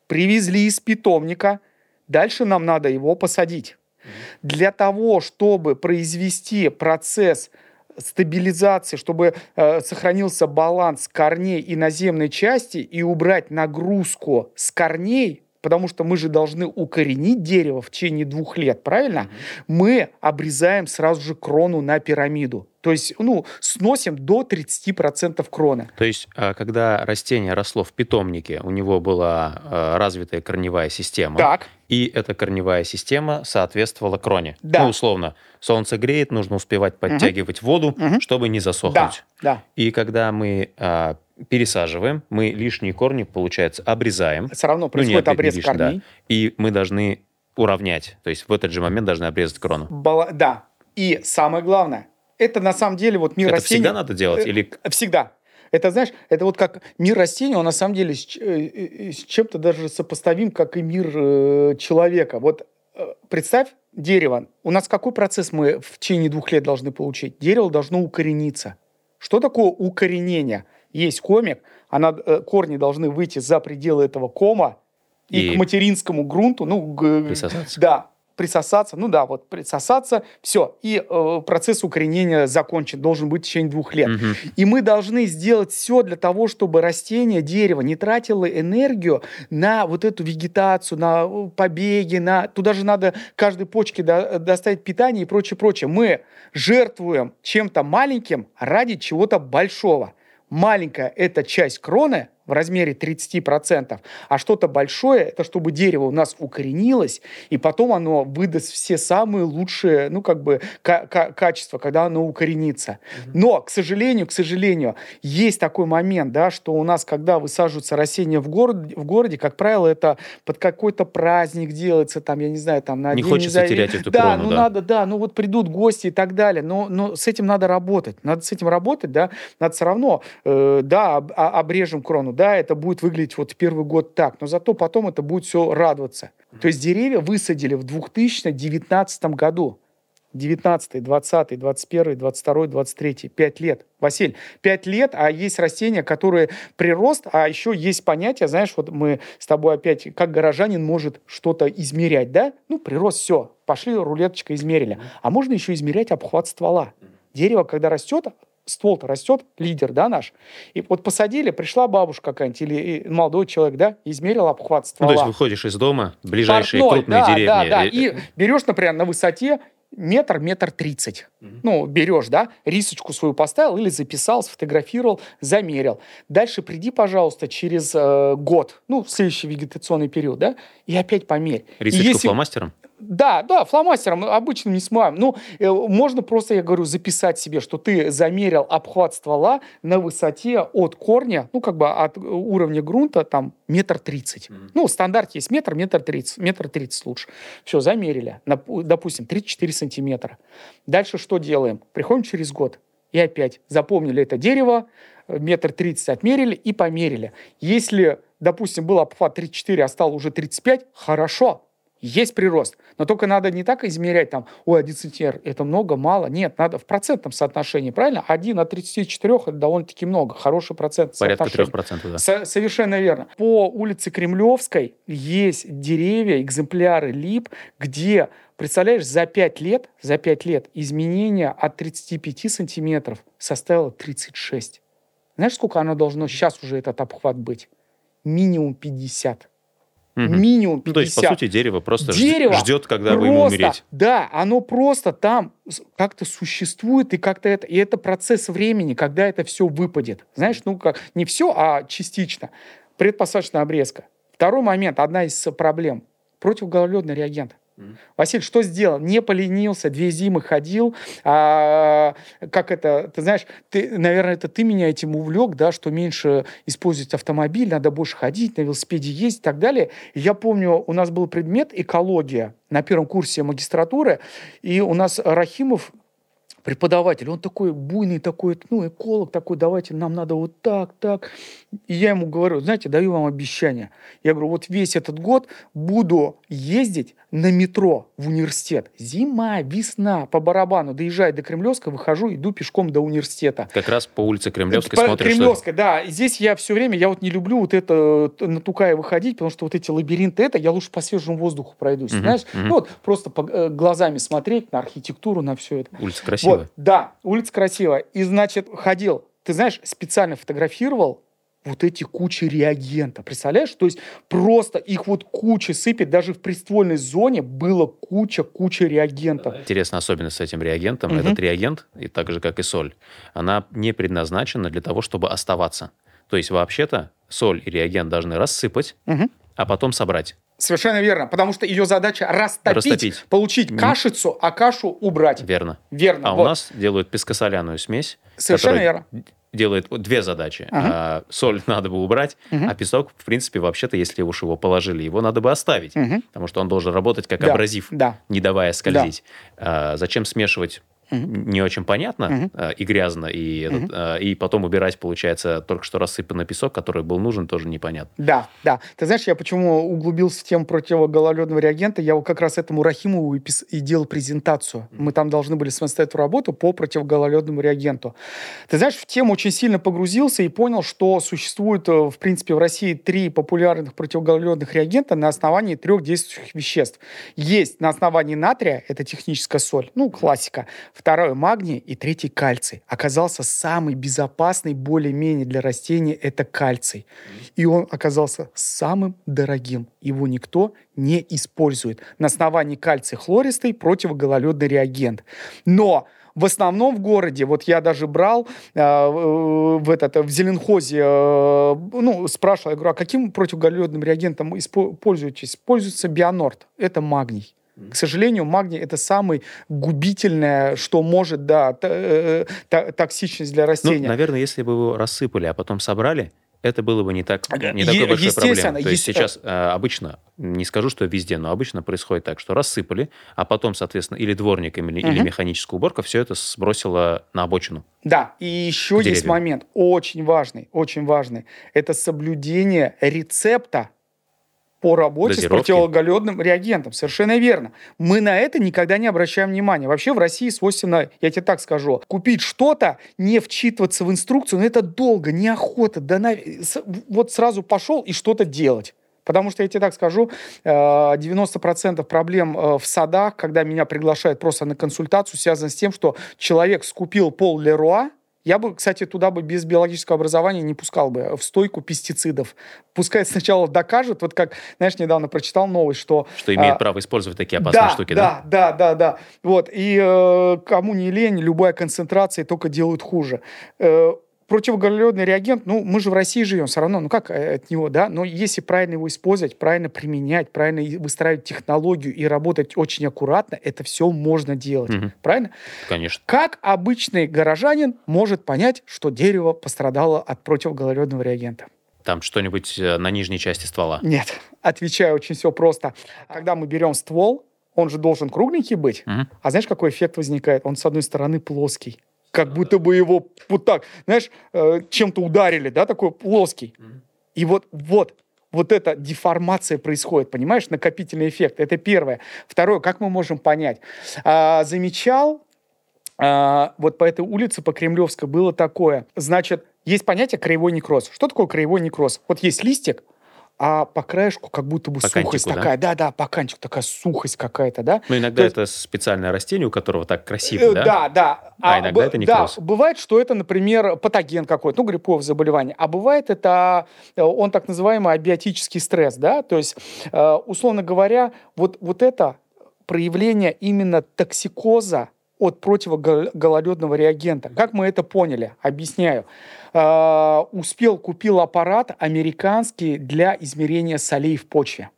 привезли из питомника, дальше нам надо его посадить. Для того, чтобы произвести процесс стабилизации, чтобы э, сохранился баланс корней и наземной части и убрать нагрузку с корней, потому что мы же должны укоренить дерево в течение двух лет, правильно? Mm-hmm. Мы обрезаем сразу же крону на пирамиду. То есть, ну, сносим до 30% кроны. То есть, а, когда растение росло в питомнике, у него была а, развитая корневая система. Так. И эта корневая система соответствовала кроне. Да. Ну, условно, солнце греет, нужно успевать подтягивать угу. воду, угу. чтобы не засохнуть. Да, да. И когда мы а, пересаживаем, мы лишние корни, получается, обрезаем. Все равно происходит ну, обрез лишний, корней. Да. И мы должны уравнять. То есть в этот же момент должны обрезать крону. Бала... Да. И самое главное, это на самом деле вот мир это растений... всегда надо делать? Или... Э, всегда. Это, знаешь, это вот как мир растений, он на самом деле с, э, э, с чем-то даже сопоставим, как и мир э, человека. Вот э, представь дерево. У нас какой процесс мы в течение двух лет должны получить? Дерево должно укорениться. Что такое укоренение? Есть комик, она, э, корни должны выйти за пределы этого кома и, и к материнскому грунту, ну, присосаться. да, присосаться, ну да, вот присосаться, все, и э, процесс укоренения закончен, должен быть в течение двух лет. Угу. И мы должны сделать все для того, чтобы растение, дерево не тратило энергию на вот эту вегетацию, на э, побеги, на туда же надо каждой почке до, доставить питание и прочее, прочее. Мы жертвуем чем-то маленьким ради чего-то большого. Маленькая это часть кроны, в размере 30%, а что-то большое, это чтобы дерево у нас укоренилось, и потом оно выдаст все самые лучшие, ну, как бы, качества, когда оно укоренится. Но, к сожалению, к сожалению, есть такой момент, да, что у нас, когда высаживаются растения в, город, в городе, как правило, это под какой-то праздник делается, там, я не знаю, там, на Не день, хочется не терять эту да, крону, ну, да. надо, да, ну, вот придут гости и так далее, но, но с этим надо работать, надо с этим работать, да, надо все равно, э, да, об, обрежем крону, да, это будет выглядеть вот первый год так, но зато потом это будет все радоваться. То есть деревья высадили в 2019 году. 19, 20, 21, 22, 23, 5 лет. Василь, 5 лет, а есть растения, которые прирост, а еще есть понятие, знаешь, вот мы с тобой опять, как горожанин может что-то измерять, да? Ну, прирост, все, пошли, рулеточка измерили. А можно еще измерять обхват ствола. Дерево, когда растет, ствол-то растет, лидер, да, наш. И вот посадили, пришла бабушка какая-нибудь или молодой человек, да, измерил обхват ствола. Ну, то есть выходишь из дома, ближайшие Портной, крупные да, деревни. Да, да, и берешь, например, на высоте метр, метр тридцать. Mm-hmm. Ну, берешь, да, рисочку свою поставил или записал, сфотографировал, замерил. Дальше приди, пожалуйста, через э, год, ну, в следующий вегетационный период, да, и опять померь. Рисочку если... фломастером? Да, да, фломастером обычно не смываем. Ну, э, можно просто, я говорю, записать себе, что ты замерил обхват ствола на высоте от корня, ну, как бы от уровня грунта, там, метр тридцать. Mm-hmm. Ну, стандарт есть метр, метр тридцать, метр тридцать лучше. Все, замерили, допустим, 34 сантиметра. Дальше что делаем? Приходим через год и опять запомнили это дерево, метр тридцать отмерили и померили. Если, допустим, был обхват 34, а стал уже 35, хорошо, есть прирост. Но только надо не так измерять, там, ой, 1 сантиметр, это много, мало. Нет, надо в процентном соотношении, правильно? 1 от 34 это довольно-таки много, хороший процент Порядка 3%, да. Со- совершенно верно. По улице Кремлевской есть деревья, экземпляры лип, где, представляешь, за 5 лет, за 5 лет изменение от 35 сантиметров составило 36. Знаешь, сколько оно должно сейчас уже этот обхват быть? Минимум 50. Угу. Минимум 50. Ну, то есть, по сути, дерево просто дерево ждет, когда просто, вы ему умереть. Да, оно просто там как-то существует, и как-то это... И это процесс времени, когда это все выпадет. Знаешь, ну как, не все, а частично. Предпосадочная обрезка. Второй момент, одна из проблем. Противогололедный реагент. Mm. Василий, что сделал? Не поленился, две зимы ходил. А, как это, ты знаешь, ты, наверное, это ты меня этим увлек, да, что меньше использовать автомобиль, надо больше ходить, на велосипеде ездить и так далее. Я помню, у нас был предмет экология на первом курсе магистратуры, и у нас Рахимов преподаватель, он такой буйный, такой, ну, эколог такой, давайте, нам надо вот так, так. И я ему говорю, знаете, даю вам обещание. Я говорю, вот весь этот год буду ездить на метро в университет. Зима, весна, по барабану. Доезжаю до Кремлевской, выхожу, иду пешком до университета. Как раз по улице Кремлевской по смотришь. Кремлевской, что... да. Здесь я все время, я вот не люблю вот это на Тукая выходить, потому что вот эти лабиринты, это я лучше по свежему воздуху пройдусь, угу, знаешь. Угу. Ну вот просто по, э, глазами смотреть на архитектуру, на все это. Улица красивая. Вот, да, улица красивая. И, значит, ходил, ты знаешь, специально фотографировал вот эти кучи реагента. Представляешь? То есть просто их вот куча сыпет. Даже в приствольной зоне было куча-куча реагентов. Интересная особенность с этим реагентом. Угу. Этот реагент, и так же, как и соль, она не предназначена для того, чтобы оставаться. То есть вообще-то соль и реагент должны рассыпать, угу. а потом собрать. Совершенно верно, потому что ее задача растопить, растопить. получить кашицу, а кашу убрать. Верно. Верно. А вот. у нас делают пескосоляную смесь. Совершенно верно делает две задачи. Ага. А, соль надо бы убрать, угу. а песок, в принципе, вообще-то, если уж его положили, его надо бы оставить, угу. потому что он должен работать как да. абразив, да. не давая скользить. Да. А, зачем смешивать угу. не очень понятно угу. и грязно, и, угу. этот, и потом убирать, получается, только что рассыпанный песок, который был нужен, тоже непонятно. Да, да. Ты знаешь, я почему углубился в тему противогололедного реагента? Я вот как раз этому Рахимову и, пис... и делал презентацию. Мы там должны были самостоятельную работу по противогололедному реагенту. Ты знаешь, в тему очень сильно погрузился и понял, что существует, э, в принципе, в России три популярных противогололедных реагента на основании трех действующих веществ. Есть на основании натрия, это техническая соль, ну, классика второй магний и третий кальций. Оказался самый безопасный более-менее для растений это кальций. И он оказался самым дорогим. Его никто не использует. На основании кальций хлористый противогололедный реагент. Но в основном в городе, вот я даже брал э, в, этот, в Зеленхозе, э, ну, спрашивал, я говорю, а каким противогололедным реагентом пользуетесь? Пользуется Бионорд, это магний. К сожалению, магний это самый губительное, что может, да, э, токсичность для ну, растения. Ну, наверное, если бы его рассыпали, а потом собрали, это было бы не, так, не такой большой проблемой. То есть сейчас э, обычно, не скажу, что везде, но обычно происходит так, что рассыпали, а потом, соответственно, или дворником, или, угу. или механическая уборка все это сбросило на обочину. Да, и еще есть момент, очень важный, очень важный. Это соблюдение рецепта по работе Дозировки. с противоголодным реагентом. Совершенно верно. Мы на это никогда не обращаем внимания. Вообще в России свойственно, я тебе так скажу, купить что-то, не вчитываться в инструкцию, но это долго, неохота. Да на... Вот сразу пошел и что-то делать. Потому что я тебе так скажу, 90% э, проблем э, в садах, когда меня приглашают просто на консультацию, связано с тем, что человек скупил пол Леруа, я бы, кстати, туда бы без биологического образования не пускал бы в стойку пестицидов. Пускай сначала докажут, вот как, знаешь, недавно прочитал новость, что... Что имеет а, право использовать такие опасные да, штуки, да? Да, да, да, да. Вот, и э, кому не лень, любая концентрация только делают хуже. Э, противогололедный реагент, ну, мы же в России живем, все равно, ну, как э, от него, да, но если правильно его использовать, правильно применять, правильно выстраивать технологию и работать очень аккуратно, это все можно делать, угу. правильно? Конечно. Как обычный горожанин может понять, что дерево пострадало от противогололедного реагента? Там что-нибудь э, на нижней части ствола? Нет, отвечаю очень все просто. Когда мы берем ствол, он же должен кругленький быть, угу. а знаешь, какой эффект возникает? Он, с одной стороны, плоский как будто бы его вот так, знаешь, э, чем-то ударили, да, такой плоский. И вот, вот, вот эта деформация происходит, понимаешь, накопительный эффект. Это первое. Второе, как мы можем понять? А, замечал, а, вот по этой улице, по Кремлевской, было такое. Значит, есть понятие краевой некроз. Что такое краевой некроз? Вот есть листик, а по краешку как будто бы по сухость кантику, такая. Да? да, да, по кантику такая сухость какая-то, да. Ну, иногда есть... это специальное растение, у которого так красиво, э, да? Да, да. А, а иногда это не Да, бывает, что это, например, патоген какой-то, ну, грипповое заболевание. А бывает это, э, он так называемый абиотический стресс, да, то есть, э, условно говоря, вот, вот это проявление именно токсикоза от противогололедного реагента. Как мы это поняли? Объясняю. Э, успел, купил аппарат американский для измерения солей в почве.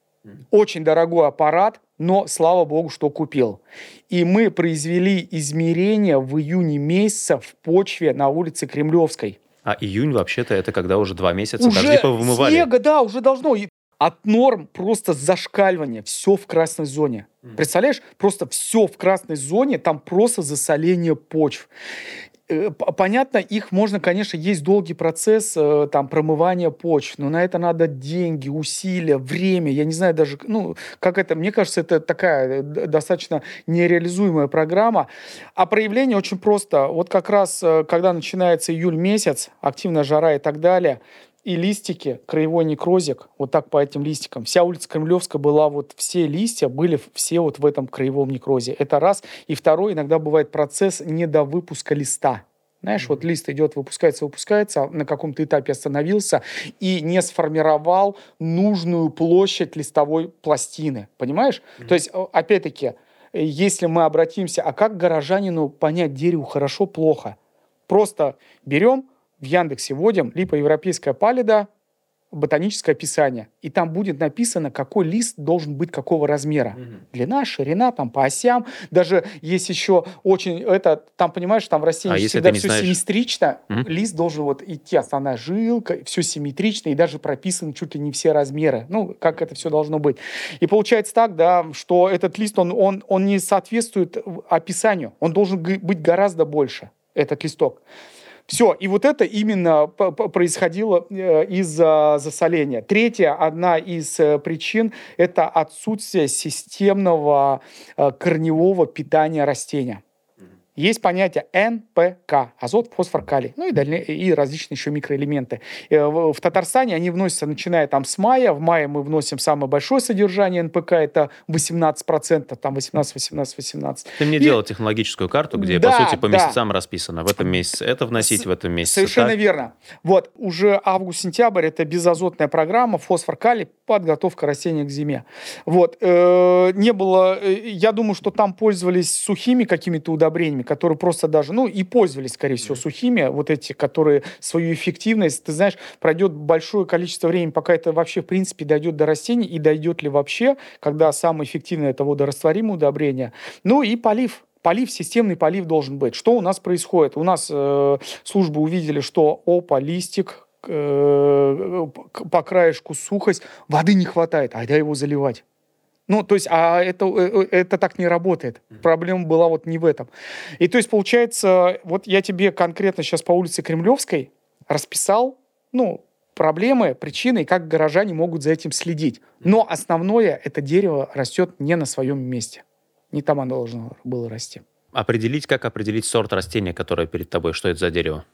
Очень дорогой аппарат, но слава богу, что купил. И мы произвели измерения в июне месяца в почве на улице Кремлевской. А июнь вообще-то это когда уже два месяца уже дожди повымывали. Снега, да, уже должно. От норм просто зашкаливание. Все в красной зоне. Представляешь? Просто все в красной зоне. Там просто засоление почв. Э, понятно, их можно, конечно, есть долгий процесс э, там промывания почв, но на это надо деньги, усилия, время. Я не знаю даже, ну, как это, мне кажется, это такая э, достаточно нереализуемая программа. А проявление очень просто. Вот как раз, когда начинается июль месяц, активная жара и так далее, и листики, краевой некрозик, вот так по этим листикам. Вся улица Кремлевская была, вот все листья были все вот в этом краевом некрозе. Это раз. И второй, иногда бывает процесс недовыпуска листа. Знаешь, вот лист идет, выпускается, выпускается, на каком-то этапе остановился и не сформировал нужную площадь листовой пластины. Понимаешь? Mm-hmm. То есть, опять-таки, если мы обратимся, а как горожанину понять дереву хорошо, плохо? Просто берем, в Яндексе вводим липа европейская палида, ботаническое описание, и там будет написано, какой лист должен быть какого размера. Угу. Длина, ширина, там по осям. Даже есть еще очень... это Там, понимаешь, там в растении а всегда все знаешь... симметрично. Угу. Лист должен вот идти, основная жилка, все симметрично, и даже прописаны чуть ли не все размеры. Ну, как это все должно быть. И получается так, да, что этот лист, он, он, он не соответствует описанию. Он должен быть гораздо больше, этот листок. Все, и вот это именно происходило э, из-за засоления. Третья, одна из э, причин, это отсутствие системного э, корневого питания растения. Есть понятие НПК, азот, фосфор, калий, ну и, дальнее, и различные еще микроэлементы. Э, в Татарстане они вносятся, начиная там с мая. В мае мы вносим самое большое содержание НПК, это 18%, там 18, 18, 18. Ты мне и... делал технологическую карту, где, да, по сути, по месяцам да. расписано. В этом месяце это вносить, С... в этом месяце Совершенно так. верно. Вот, уже август-сентябрь, это безазотная программа, фосфор, калий, подготовка растения к зиме. Вот, э, не было, э, я думаю, что там пользовались сухими какими-то удобрениями, растениями, которые просто даже, ну, и пользовались, скорее всего, сухими, вот эти, которые свою эффективность, ты знаешь, пройдет большое количество времени, пока это вообще, в принципе, дойдет до растений, и дойдет ли вообще, когда самое эффективное это водорастворимое удобрение. Ну и полив. Полив, системный полив должен быть. Что у нас происходит? У нас э, службы увидели, что опа, листик, э, по краешку сухость, воды не хватает, а да его заливать. Ну, то есть, а это, э, э, это так не работает. Проблема была вот не в этом. И то есть, получается, вот я тебе конкретно сейчас по улице Кремлевской расписал, ну, проблемы, причины, и как горожане могут за этим следить. Но основное, это дерево растет не на своем месте. Не там оно должно было расти. Определить, как определить сорт растения, которое перед тобой, что это за дерево?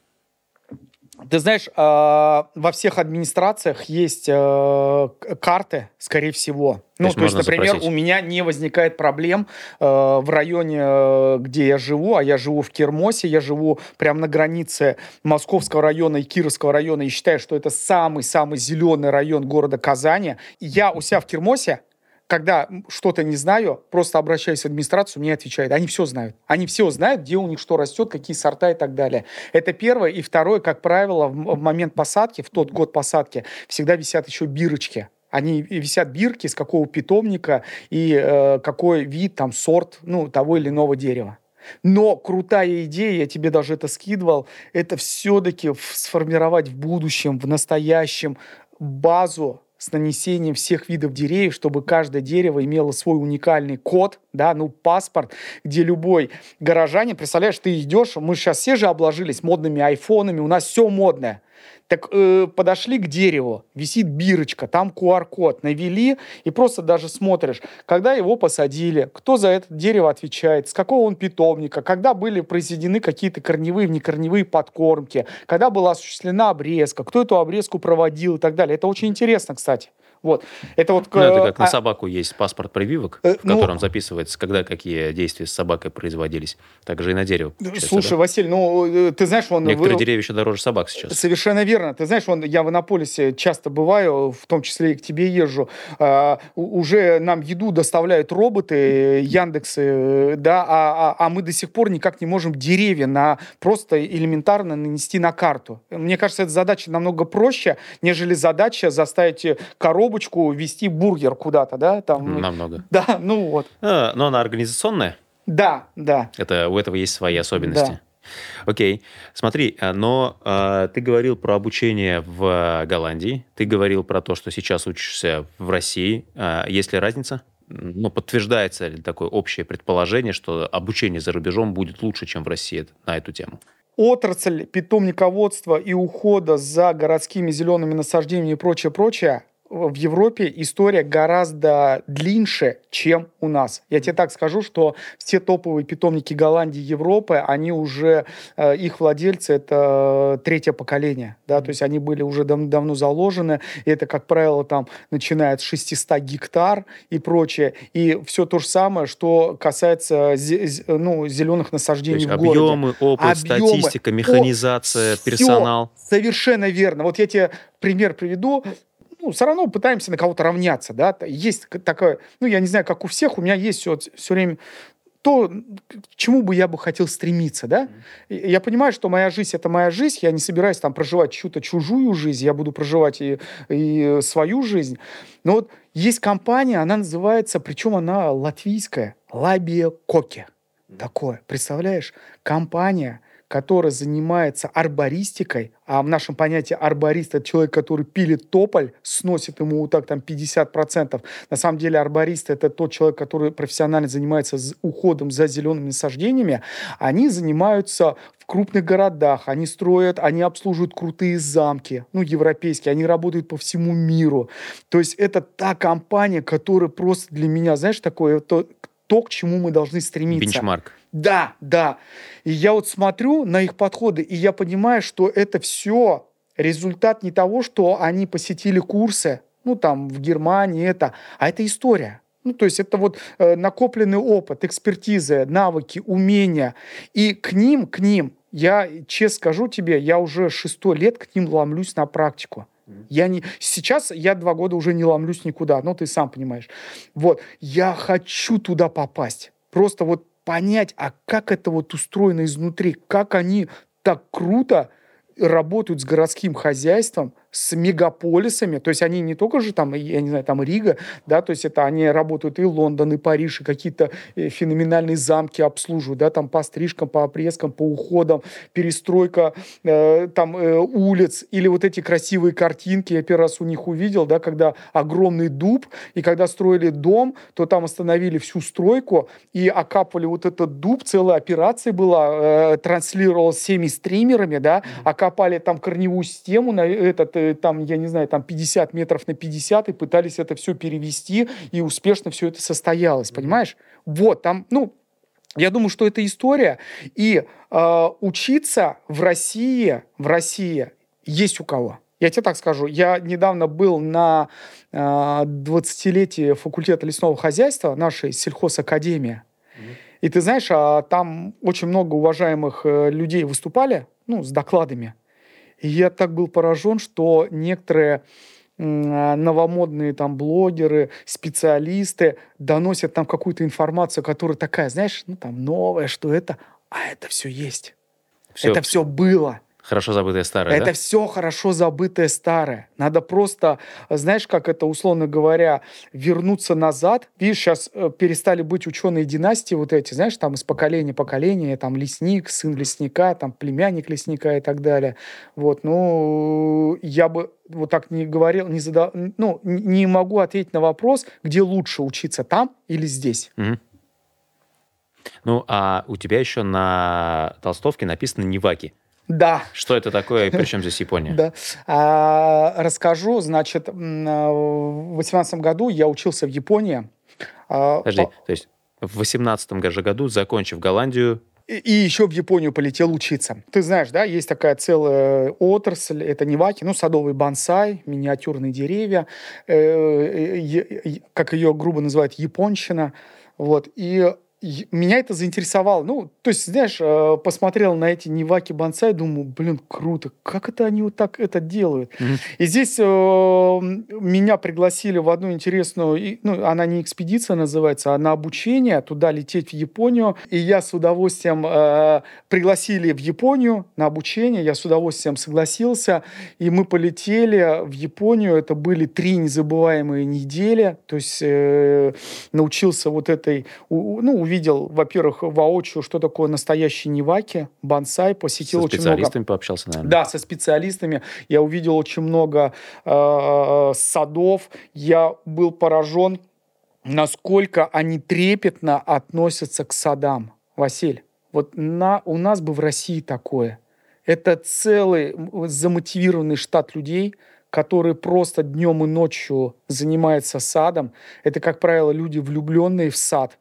Ты знаешь, а, во всех администрациях есть э, карты, скорее всего. То ну, то есть, например, запросить. у меня не возникает проблем э, в районе, э, где я живу, а я живу в Кермосе, я живу прямо на границе Московского района и Кировского района, и считаю, что это самый-самый зеленый район города Казани. Я у себя в Кермосе когда что-то не знаю, просто обращаюсь в администрацию, мне отвечают. Они все знают. Они все знают, где у них что растет, какие сорта и так далее. Это первое. И второе, как правило, в момент посадки, в тот год посадки, всегда висят еще бирочки. Они висят бирки, с какого питомника и э, какой вид, там, сорт, ну, того или иного дерева. Но крутая идея, я тебе даже это скидывал, это все-таки сформировать в будущем, в настоящем базу с нанесением всех видов деревьев, чтобы каждое дерево имело свой уникальный код, да, ну, паспорт, где любой горожанин, представляешь, ты идешь, мы сейчас все же обложились модными айфонами, у нас все модное. Так э, подошли к дереву, висит бирочка, там QR-код, навели, и просто даже смотришь, когда его посадили, кто за это дерево отвечает, с какого он питомника, когда были произведены какие-то корневые, внекорневые подкормки, когда была осуществлена обрезка, кто эту обрезку проводил и так далее. Это очень интересно, кстати. Вот. Это вот... Ну, это как а... на собаку есть паспорт прививок, э, в ну, котором записывается, когда какие действия с собакой производились. Также и на дерево. Слушай, да? Василий, ну, э, ты знаешь, он... Некоторые вы... деревья еще дороже собак сейчас. Совершенно верно. Ты знаешь, он, я в Иннополисе часто бываю, в том числе и к тебе езжу. А, уже нам еду доставляют роботы, Яндексы, да, а, а, а мы до сих пор никак не можем деревья на просто элементарно нанести на карту. Мне кажется, эта задача намного проще, нежели задача заставить корову коробочку вести бургер куда-то, да? Там, Намного. Да, ну вот. А, но она организационная? Да, да. Это, у этого есть свои особенности. Да. Окей. Смотри, а, но э, ты говорил про обучение в Голландии, ты говорил про то, что сейчас учишься в России. Э, есть ли разница? Ну, подтверждается ли такое общее предположение, что обучение за рубежом будет лучше, чем в России на эту тему? Отрасль питомниководства и ухода за городскими зелеными насаждениями и прочее, прочее в Европе история гораздо длиннее, чем у нас. Я тебе так скажу, что все топовые питомники Голландии, Европы, они уже, э, их владельцы, это третье поколение, да, то есть они были уже дав давно заложены, и это, как правило, там, начиная от 600 гектар и прочее, и все то же самое, что касается ну, зеленых насаждений в городе. объемы, опыт, объемы, статистика, механизация, о, персонал. Совершенно верно. Вот я тебе пример приведу ну, все равно пытаемся на кого-то равняться, да, есть такое, ну, я не знаю, как у всех, у меня есть все, все время то, к чему бы я бы хотел стремиться, да. Mm-hmm. Я понимаю, что моя жизнь — это моя жизнь, я не собираюсь там проживать чью-то чужую жизнь, я буду проживать и, и свою жизнь. Но вот есть компания, она называется, причем она латвийская, Лабия Коке. Mm-hmm. Такое, представляешь? Компания, который занимается арбористикой, а в нашем понятии арборист – это человек, который пилит тополь, сносит ему вот так там 50%. На самом деле арборист – это тот человек, который профессионально занимается уходом за зелеными насаждениями. Они занимаются в крупных городах, они строят, они обслуживают крутые замки, ну, европейские, они работают по всему миру. То есть это та компания, которая просто для меня, знаешь, такое, то, то, к чему мы должны стремиться. Бенчмарк. Да, да. И я вот смотрю на их подходы, и я понимаю, что это все результат не того, что они посетили курсы, ну, там, в Германии это, а это история. Ну, то есть это вот э, накопленный опыт, экспертиза, навыки, умения. И к ним, к ним, я честно скажу тебе, я уже шестой лет к ним ломлюсь на практику. Я не... Сейчас я два года уже не ломлюсь никуда, но ты сам понимаешь. Вот. Я хочу туда попасть. Просто вот понять, а как это вот устроено изнутри, как они так круто работают с городским хозяйством, с мегаполисами, то есть они не только же там, я не знаю, там Рига, да, то есть это они работают и Лондон, и Париж, и какие-то э, феноменальные замки обслуживают, да, там по стрижкам, по опрескам, по уходам, перестройка э, там э, улиц, или вот эти красивые картинки, я первый раз у них увидел, да, когда огромный дуб, и когда строили дом, то там остановили всю стройку и окапывали вот этот дуб, целая операция была, э, транслировалась всеми стримерами, да, окопали там корневую систему на этот э, там, я не знаю, там 50 метров на 50 и пытались это все перевести, и успешно все это состоялось, понимаешь? Вот, там, ну, я думаю, что это история, и э, учиться в России, в России есть у кого. Я тебе так скажу, я недавно был на э, 20-летие факультета лесного хозяйства нашей сельхозакадемии. Mm-hmm. И ты знаешь, а там очень много уважаемых э, людей выступали, ну, с докладами. И я так был поражен, что некоторые а, новомодные там блогеры, специалисты доносят там какую-то информацию, которая такая, знаешь, ну там новая, что это, а это все есть. Все, это все было. Хорошо забытое старое, Это да? все хорошо забытое старое. Надо просто, знаешь, как это, условно говоря, вернуться назад. Видишь, сейчас э, перестали быть ученые династии вот эти, знаешь, там из поколения в поколение, там лесник, сын лесника, там племянник лесника и так далее. Вот, ну, я бы вот так не говорил, не задал, ну, не могу ответить на вопрос, где лучше учиться, там или здесь. Угу. Ну, а у тебя еще на толстовке написано «Неваки». Да. Что это такое и при чем здесь Япония? Да. А, расскажу. Значит, в восемнадцатом году я учился в Японии. А, Подожди, По... то есть в восемнадцатом году, закончив Голландию, и, и еще в Японию полетел учиться. Ты знаешь, да, есть такая целая отрасль, это неваки, ну, садовый бонсай, миниатюрные деревья, э, э, э, как ее грубо называют, японщина. Вот. И меня это заинтересовало. Ну, то есть, знаешь, э, посмотрел на эти Неваки бонсай, думаю, блин, круто, как это они вот так это делают? Mm-hmm. И здесь э, меня пригласили в одну интересную, ну, она не экспедиция называется, а на обучение, туда лететь в Японию. И я с удовольствием э, пригласили в Японию на обучение, я с удовольствием согласился, и мы полетели в Японию. Это были три незабываемые недели, то есть э, научился вот этой, ну, увидел, во-первых, воочию, что такое настоящий Неваки, бонсай, посетил очень много... Со специалистами пообщался, наверное. Да, со специалистами. Я увидел очень много э, садов. Я был поражен, насколько они трепетно относятся к садам. Василь, вот на, у нас бы в России такое. Это целый замотивированный штат людей – которые просто днем и ночью занимаются садом. Это, как правило, люди, влюбленные в сад.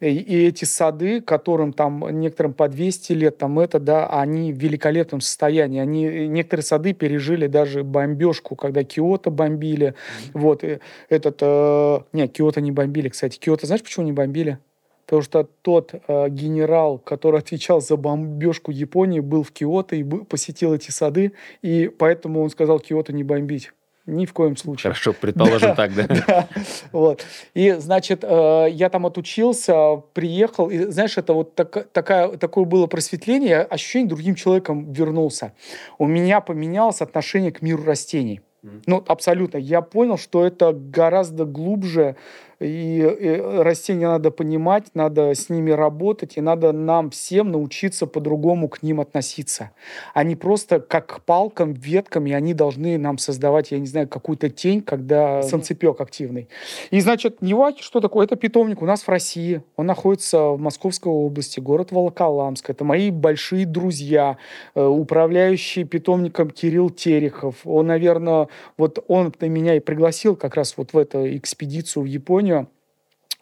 И, и эти сады, которым там некоторым по 200 лет, там это, да, они в великолепном состоянии. Они, некоторые сады пережили даже бомбежку, когда Киото бомбили. Mm-hmm. Вот, этот... Э, нет, Киото не бомбили, кстати. Киото, знаешь, почему не бомбили? Потому что тот э, генерал, который отвечал за бомбежку Японии, был в Киото и посетил эти сады, и поэтому он сказал Киото не бомбить. Ни в коем случае. Хорошо, предположим так, да? Вот. И, значит, э, я там отучился, приехал, и, знаешь, это вот такая, такое было просветление, ощущение другим человеком вернулся. У меня поменялось отношение к миру растений. Ну, абсолютно. Я понял, что это гораздо глубже, и, и растения надо понимать, надо с ними работать, и надо нам всем научиться по-другому к ним относиться. Они просто как к палкам, веткам, и они должны нам создавать, я не знаю, какую-то тень, когда солнцепек активный. И, значит, Неваки, что такое? Это питомник у нас в России. Он находится в Московской области, город Волоколамск. Это мои большие друзья, э, управляющий питомником Кирилл Терехов. Он, наверное, вот он меня и пригласил как раз вот в эту экспедицию в Японию.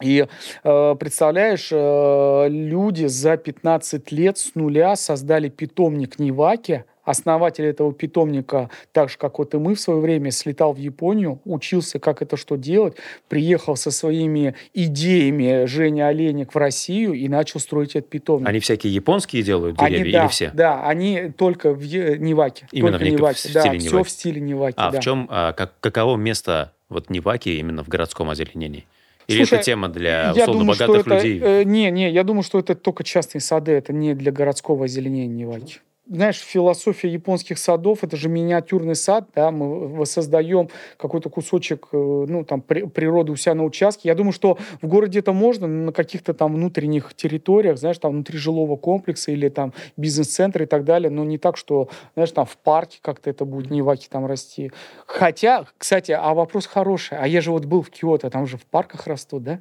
И э, представляешь, э, люди за 15 лет с нуля создали питомник Неваки, основатель этого питомника, так же, как вот и мы в свое время, слетал в Японию, учился, как это что делать, приехал со своими идеями Женя Олейник в Россию и начал строить этот питомник. Они всякие японские делают деревья они, да, или все? Да, они только в ниваки. Именно только в, ниваки. в стиле да, ниваки. все в стиле Неваки. А да. в чем, а, как, каково место вот ниваки именно в городском озеленении? Или Слушай, это тема для условно думаю, богатых это, людей? Э, не, не, я думаю, что это только частные сады, это не для городского озеленения ниваки знаешь, философия японских садов, это же миниатюрный сад, да, мы воссоздаем какой-то кусочек, э, ну, там, при, природы у себя на участке. Я думаю, что в городе это можно, на каких-то там внутренних территориях, знаешь, там, внутри жилого комплекса или там бизнес-центра и так далее, но не так, что, знаешь, там, в парке как-то это будет неваки там расти. Хотя, кстати, а вопрос хороший, а я же вот был в Киото, там же в парках растут, да?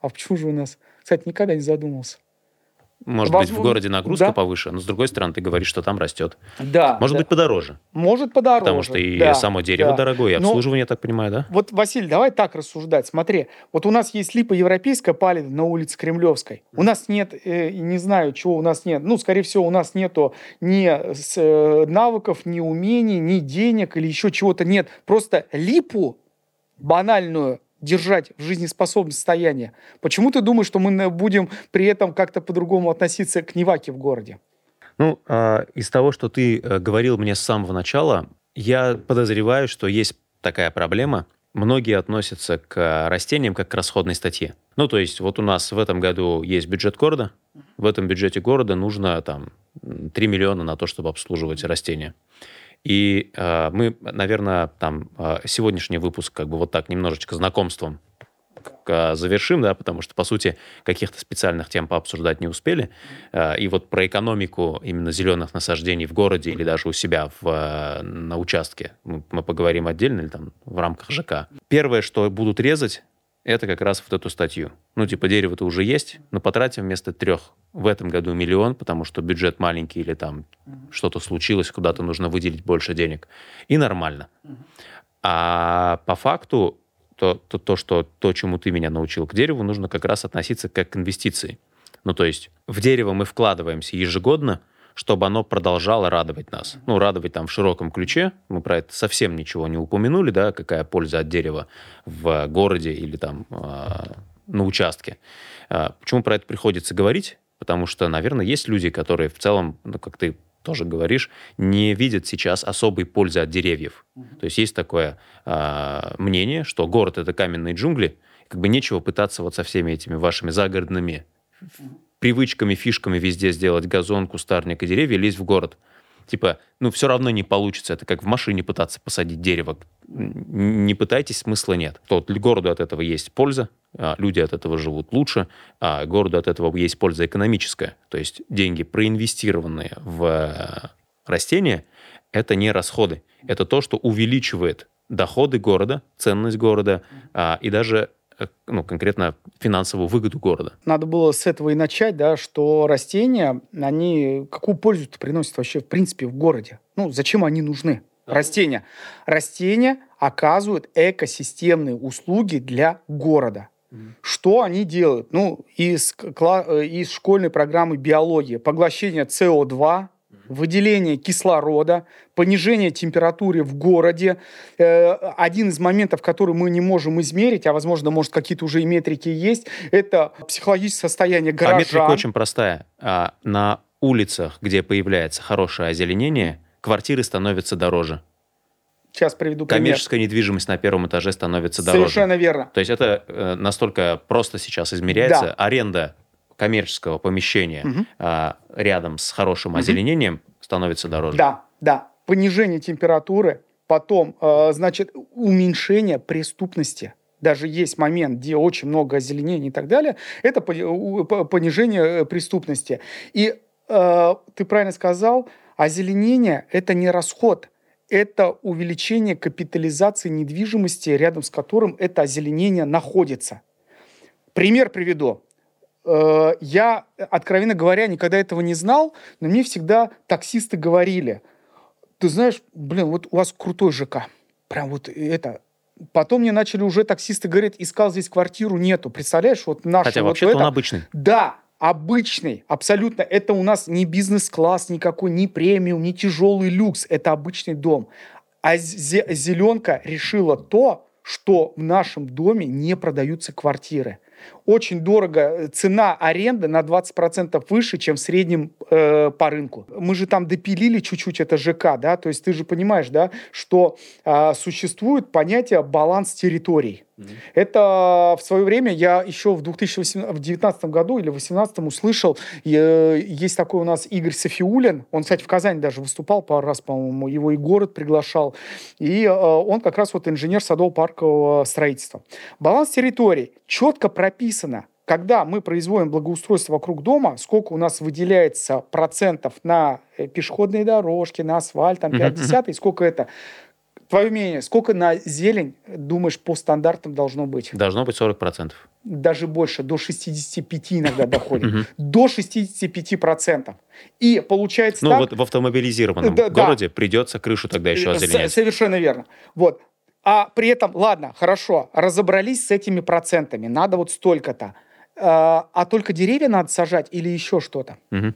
А почему же у нас? Кстати, никогда не задумался. Может Возможно, быть, в городе нагрузка да. повыше, но с другой стороны, ты говоришь, что там растет. Да. Может да. быть, подороже. Может подороже. Потому что и да, само дерево да. дорогое, и обслуживание, я так понимаю, да? Вот, Василий, давай так рассуждать. Смотри, вот у нас есть липа европейская палит на улице Кремлевской. У нас нет, э, не знаю, чего у нас нет. Ну, скорее всего, у нас нету ни э, навыков, ни умений, ни денег или еще чего-то нет. Просто липу банальную держать в жизнеспособном состоянии. Почему ты думаешь, что мы будем при этом как-то по-другому относиться к Неваке в городе? Ну, э, из того, что ты э, говорил мне с самого начала, я подозреваю, что есть такая проблема. Многие относятся к растениям как к расходной статье. Ну, то есть вот у нас в этом году есть бюджет города, в этом бюджете города нужно там 3 миллиона на то, чтобы обслуживать растения. И э, мы, наверное, там э, сегодняшний выпуск как бы вот так немножечко знакомством э, завершим, да, потому что, по сути, каких-то специальных тем пообсуждать не успели. И вот про экономику именно зеленых насаждений в городе или даже у себя в, на участке мы, мы поговорим отдельно или там в рамках ЖК. Первое, что будут резать, это как раз вот эту статью. Ну, типа, дерево-то уже есть, но потратим вместо трех в этом году миллион, потому что бюджет маленький или там mm-hmm. что-то случилось, куда-то нужно выделить больше денег. И нормально. Mm-hmm. А по факту то, то, то, что то, чему ты меня научил к дереву, нужно как раз относиться как к инвестиции. Ну, то есть в дерево мы вкладываемся ежегодно, чтобы оно продолжало радовать нас. Ну, радовать там в широком ключе. Мы про это совсем ничего не упомянули, да, какая польза от дерева в городе или там э, на участке. А, почему про это приходится говорить? Потому что, наверное, есть люди, которые в целом, ну, как ты тоже говоришь, не видят сейчас особой пользы от деревьев. Mm-hmm. То есть есть такое э, мнение, что город это каменные джунгли, как бы нечего пытаться вот со всеми этими вашими загородными. Привычками, фишками везде сделать газон, кустарник и деревья, лезть в город. Типа, ну, все равно не получится. Это как в машине пытаться посадить дерево. Не пытайтесь, смысла нет. То городу от этого есть польза, а люди от этого живут лучше, а городу от этого есть польза экономическая. То есть деньги, проинвестированные в э, растения, это не расходы. Это то, что увеличивает доходы города, ценность города а, и даже ну, конкретно финансовую выгоду города. Надо было с этого и начать, да, что растения, они какую пользу-то приносят вообще в принципе в городе? Ну, зачем они нужны? Да. Растения. Растения оказывают экосистемные услуги для города. Что они делают? Ну, из, э, из школьной программы биологии. Поглощение СО2, выделение кислорода, понижение температуры в городе. Э, один из моментов, который мы не можем измерить, а, возможно, может, какие-то уже и метрики есть, это психологическое состояние горожан. А метрика очень простая. А, на улицах, где появляется хорошее озеленение, квартиры становятся дороже. Сейчас приведу пример. Коммерческая недвижимость на первом этаже становится дороже. Совершенно верно. То есть это э, настолько просто сейчас измеряется. Да. Аренда коммерческого помещения угу. а, рядом с хорошим угу. озеленением становится дороже. Да, да. Понижение температуры, потом, э, значит, уменьшение преступности. Даже есть момент, где очень много озеленения и так далее. Это понижение э, преступности. И э, ты правильно сказал, озеленение – это не расход, это увеличение капитализации недвижимости, рядом с которым это озеленение находится. Пример приведу. Э, я, откровенно говоря, никогда этого не знал, но мне всегда таксисты говорили, ты знаешь, блин, вот у вас крутой ЖК, прям вот это, Потом мне начали уже таксисты говорить, искал здесь квартиру, нету. Представляешь, вот наш Хотя вот вообще это... он обычный. Да, обычный, абсолютно. Это у нас не бизнес-класс никакой, не премиум, не тяжелый люкс. Это обычный дом. А зеленка решила то, что в нашем доме не продаются квартиры очень дорого, э, цена аренды на 20% выше, чем в среднем э, по рынку. Мы же там допилили чуть-чуть это ЖК, да, то есть ты же понимаешь, да, что э, существует понятие баланс территорий. Mm-hmm. Это в свое время я еще в 2019 году или 2018 услышал, э, есть такой у нас Игорь Софиулин, он, кстати, в Казани даже выступал пару раз, по-моему, его и город приглашал, и э, он как раз вот инженер садово-паркового строительства. Баланс территорий четко прописано, когда мы производим благоустройство вокруг дома, сколько у нас выделяется процентов на э, пешеходные дорожки, на асфальт, там 5 десятых, сколько это Твое мнение, сколько на зелень, думаешь, по стандартам должно быть? Должно быть 40%. Даже больше, до 65 иногда доходит. До 65%. И получается Ну так, вот в автомобилизированном да, городе да. придется крышу тогда еще озеленять. Совершенно верно. Вот. А при этом, ладно, хорошо, разобрались с этими процентами, надо вот столько-то. А, а только деревья надо сажать или еще что-то? Угу.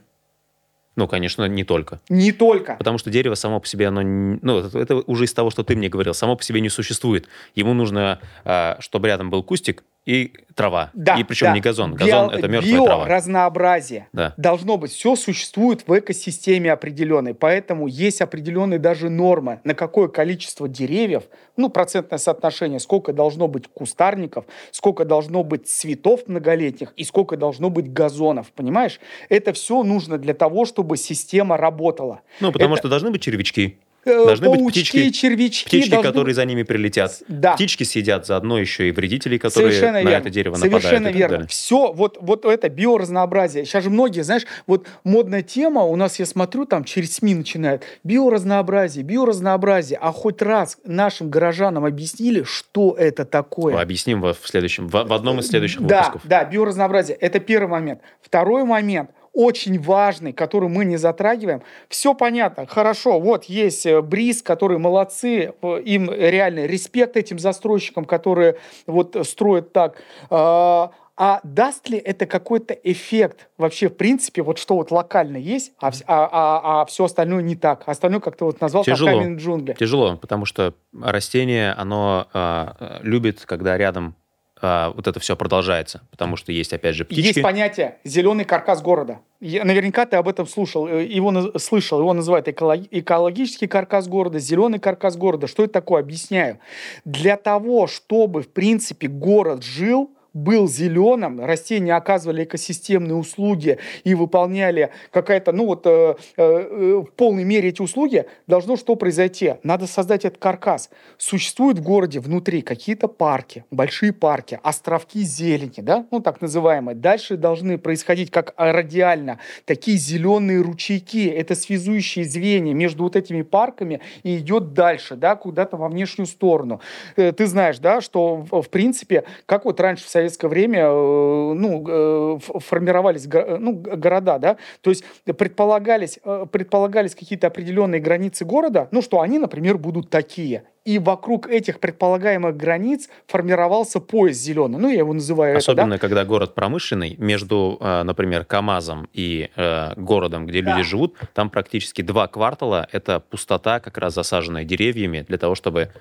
Ну, конечно, не только. Не только. Потому что дерево само по себе, оно, ну, это уже из того, что ты мне говорил, само по себе не существует. Ему нужно, а, чтобы рядом был кустик, и трава. Да, и причем да. не газон. Газон Био, это мертвая трава. разнообразие да. должно быть. Все существует в экосистеме определенной. Поэтому есть определенные даже нормы, на какое количество деревьев, ну, процентное соотношение, сколько должно быть кустарников, сколько должно быть цветов многолетних и сколько должно быть газонов. Понимаешь? Это все нужно для того, чтобы система работала. Ну, потому это... что должны быть червячки. Э, должны паучки, быть птички, червячки. Птички, должны... которые за ними прилетят. Да. Птички съедят заодно еще и вредителей, которые Совершенно на верно. это дерево нападают. Совершенно верно. Все, вот, вот это биоразнообразие. Сейчас же многие, знаешь, вот модная тема, у нас, я смотрю, там через СМИ начинают. Биоразнообразие, биоразнообразие. А хоть раз нашим горожанам объяснили, что это такое? Объясним в следующем, в, в одном из следующих да, выпусков. Да, биоразнообразие. Это первый момент. Второй момент очень важный, который мы не затрагиваем. Все понятно, хорошо, вот есть э, Бриз, которые молодцы, им реально респект этим застройщикам, которые вот строят так. А, а даст ли это какой-то эффект вообще, в принципе, вот что вот локально есть, а, а, а, а все остальное не так? Остальное, как ты вот назвал, Тяжело. как каменные джунгли. Тяжело, потому что растение, оно а, любит, когда рядом а, вот это все продолжается, потому что есть, опять же, птички. Есть понятие «зеленый каркас города». Я, наверняка ты об этом слушал, э, его слышал. Его называют экологический каркас города, зеленый каркас города. Что это такое? Объясняю. Для того, чтобы, в принципе, город жил, был зеленым, растения оказывали экосистемные услуги и выполняли какая-то, ну вот, э, э, в полной мере эти услуги, должно что произойти? Надо создать этот каркас. Существуют в городе внутри какие-то парки, большие парки, островки зелени, да, ну так называемые. Дальше должны происходить как радиально такие зеленые ручейки. Это связующие звенья между вот этими парками и идет дальше, да, куда-то во внешнюю сторону. Э, ты знаешь, да, что в принципе, как вот раньше в советское время э, ну, э, формировались ну, города, да, то есть предполагались, э, предполагались какие-то определенные границы города, ну, что они, например, будут такие. И вокруг этих предполагаемых границ формировался пояс зеленый. Ну, я его называю Особенно, это, да? когда город промышленный, между, например, КАМАЗом и городом, где да. люди живут, там практически два квартала — это пустота, как раз засаженная деревьями, для того, чтобы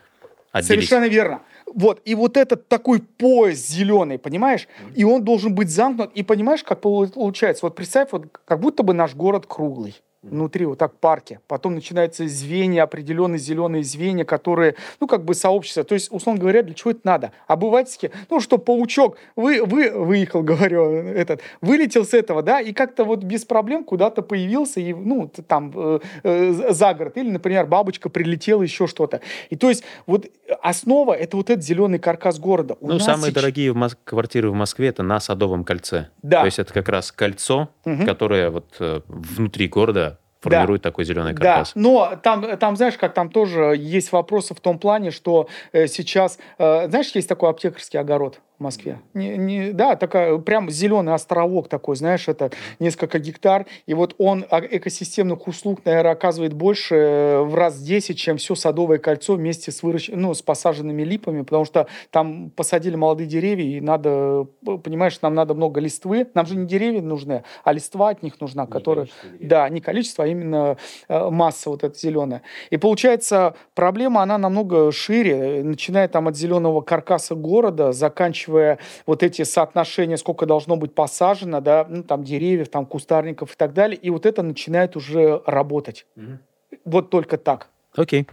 отделить. Совершенно верно. Вот, и вот этот такой пояс зеленый, понимаешь? И он должен быть замкнут. И понимаешь, как получается? Вот представь, вот как будто бы наш город круглый внутри вот так парке. Потом начинаются звенья, определенные зеленые звенья, которые, ну, как бы сообщество. То есть, условно говоря, для чего это надо? Обывательски, ну, что паучок вы, вы, выехал, говорю, этот, вылетел с этого, да, и как-то вот без проблем куда-то появился, и, ну, там, э, э, за город. Или, например, бабочка прилетела, еще что-то. И то есть, вот основа — это вот этот зеленый каркас города. У ну, самые сейчас... дорогие в Мос... квартиры в Москве — это на Садовом кольце. Да. То есть, это как раз кольцо, угу. которое вот э, внутри города формирует да. такой зеленый каркас. Да, но там, там, знаешь, как там тоже есть вопросы в том плане, что э, сейчас, э, знаешь, есть такой аптекарский огород в Москве. Не, не, да, такая прям зеленый островок такой, знаешь, это несколько гектар. И вот он а, экосистемных услуг, наверное, оказывает больше э, в раз 10, чем все Садовое кольцо вместе с, выращ... ну, с посаженными липами, потому что там посадили молодые деревья, и надо, понимаешь, нам надо много листвы. Нам же не деревья нужны, а листва от них нужна, не которая... Да, не количество, а именно э, масса вот эта зеленая. И получается, проблема, она намного шире, начиная там от зеленого каркаса города, заканчивая заканчивая вот эти соотношения, сколько должно быть посажено, да, ну, там деревьев, там кустарников и так далее, и вот это начинает уже работать. Угу. Вот только так. Окей.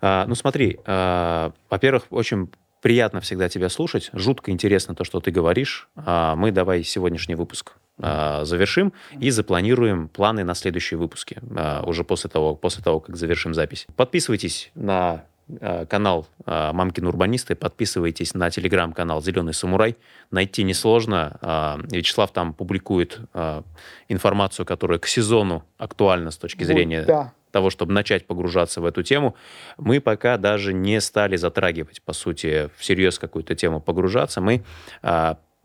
А, ну смотри, а, во-первых, очень приятно всегда тебя слушать, жутко интересно то, что ты говоришь. А, мы давай сегодняшний выпуск а, завершим и запланируем планы на следующие выпуски а, уже после того, после того, как завершим запись. Подписывайтесь на канал э, «Мамкин урбанисты», подписывайтесь на телеграм-канал «Зеленый самурай». Найти несложно. Э, Вячеслав там публикует информацию, которая к сезону актуальна с точки зрения вот, да. того, чтобы начать погружаться в эту тему. Мы пока даже не стали затрагивать, по сути, всерьез какую-то тему погружаться. Мы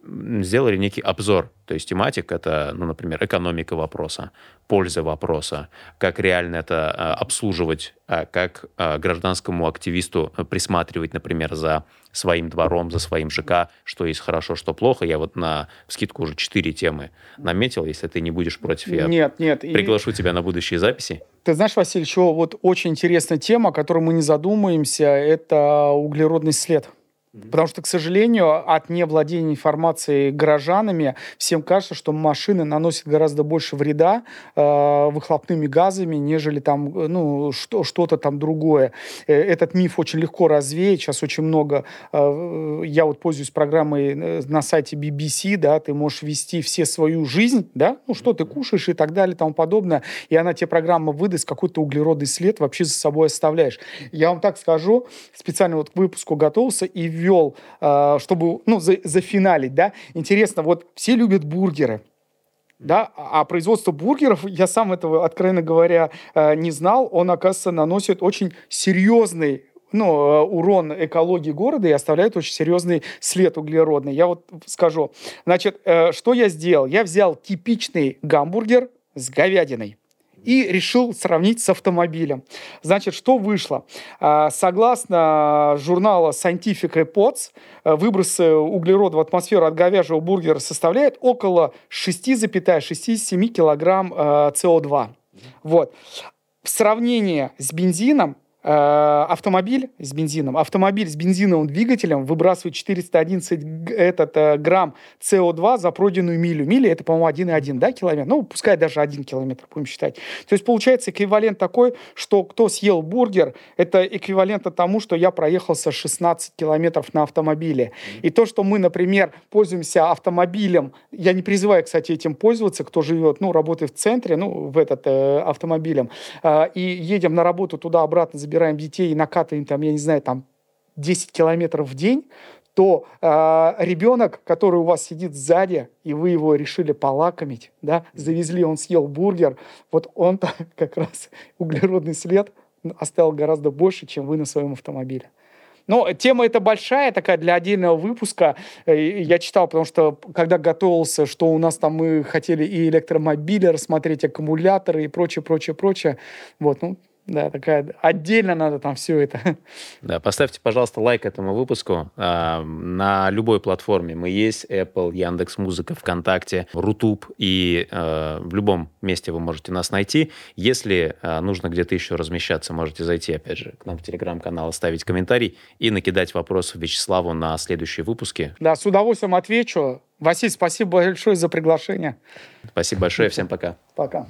сделали некий обзор. То есть тематик — это, ну, например, экономика вопроса, польза вопроса, как реально это а, обслуживать, а, как а, гражданскому активисту присматривать, например, за своим двором, за своим ЖК, что есть хорошо, что плохо. Я вот на скидку уже четыре темы наметил. Если ты не будешь против, я нет, нет. приглашу и... тебя на будущие записи. Ты знаешь, Василий, еще вот очень интересная тема, о которой мы не задумаемся, это углеродный след. Потому что, к сожалению, от невладения информацией горожанами всем кажется, что машины наносят гораздо больше вреда э, выхлопными газами, нежели там, ну, что, что-то там другое. Э, этот миф очень легко развеять. Сейчас очень много... Э, я вот пользуюсь программой э, на сайте BBC, да, ты можешь ввести все свою жизнь, да, ну, что ты кушаешь и так далее и тому подобное, и она тебе программа выдаст какой-то углеродный след, вообще за собой оставляешь. Я вам так скажу, специально вот к выпуску готовился и ввел, э, чтобы, ну, за, зафиналить, да. Интересно, вот все любят бургеры, да, а производство бургеров, я сам этого, откровенно говоря, э, не знал, он, оказывается, наносит очень серьезный ну, э, урон экологии города и оставляет очень серьезный след углеродный. Я вот скажу. Значит, что я сделал? Я взял типичный гамбургер с говядиной и решил сравнить с автомобилем. Значит, что вышло? А, согласно журнала Scientific Reports, э, выбросы углерода в атмосферу от говяжьего бургера составляют около 6,67 килограмм СО2. Э, вот. В сравнении с бензином автомобиль с бензином, автомобиль с бензиновым двигателем выбрасывает 411 этот, э, грамм СО2 за пройденную милю. Миля это, по-моему, 1,1 да, километр. Ну, пускай даже 1 километр, будем считать. То есть получается эквивалент такой, что кто съел бургер, это эквивалент тому, что я проехался 16 километров на автомобиле. И то, что мы, например, пользуемся автомобилем, я не призываю, кстати, этим пользоваться, кто живет, ну, работает в центре, ну, в этот э, автомобилем, э, и едем на работу туда-обратно, забираем детей и накатываем там, я не знаю, там 10 километров в день, то э, ребенок, который у вас сидит сзади, и вы его решили полакомить, да, завезли, он съел бургер, вот он-то как раз углеродный след оставил гораздо больше, чем вы на своем автомобиле. Но тема эта большая, такая для отдельного выпуска. Э, я читал, потому что когда готовился, что у нас там мы хотели и электромобили рассмотреть, аккумуляторы и прочее, прочее, прочее. Вот, ну, да, такая отдельно надо там все это. Да, поставьте, пожалуйста, лайк этому выпуску. А, на любой платформе мы есть. Apple, Яндекс Музыка, ВКонтакте, Rutube. И а, в любом месте вы можете нас найти. Если а, нужно где-то еще размещаться, можете зайти, опять же, к нам в Телеграм-канал, оставить комментарий и накидать вопросы Вячеславу на следующие выпуски. Да, с удовольствием отвечу. Василий, спасибо большое за приглашение. Спасибо большое. Всем пока. Пока.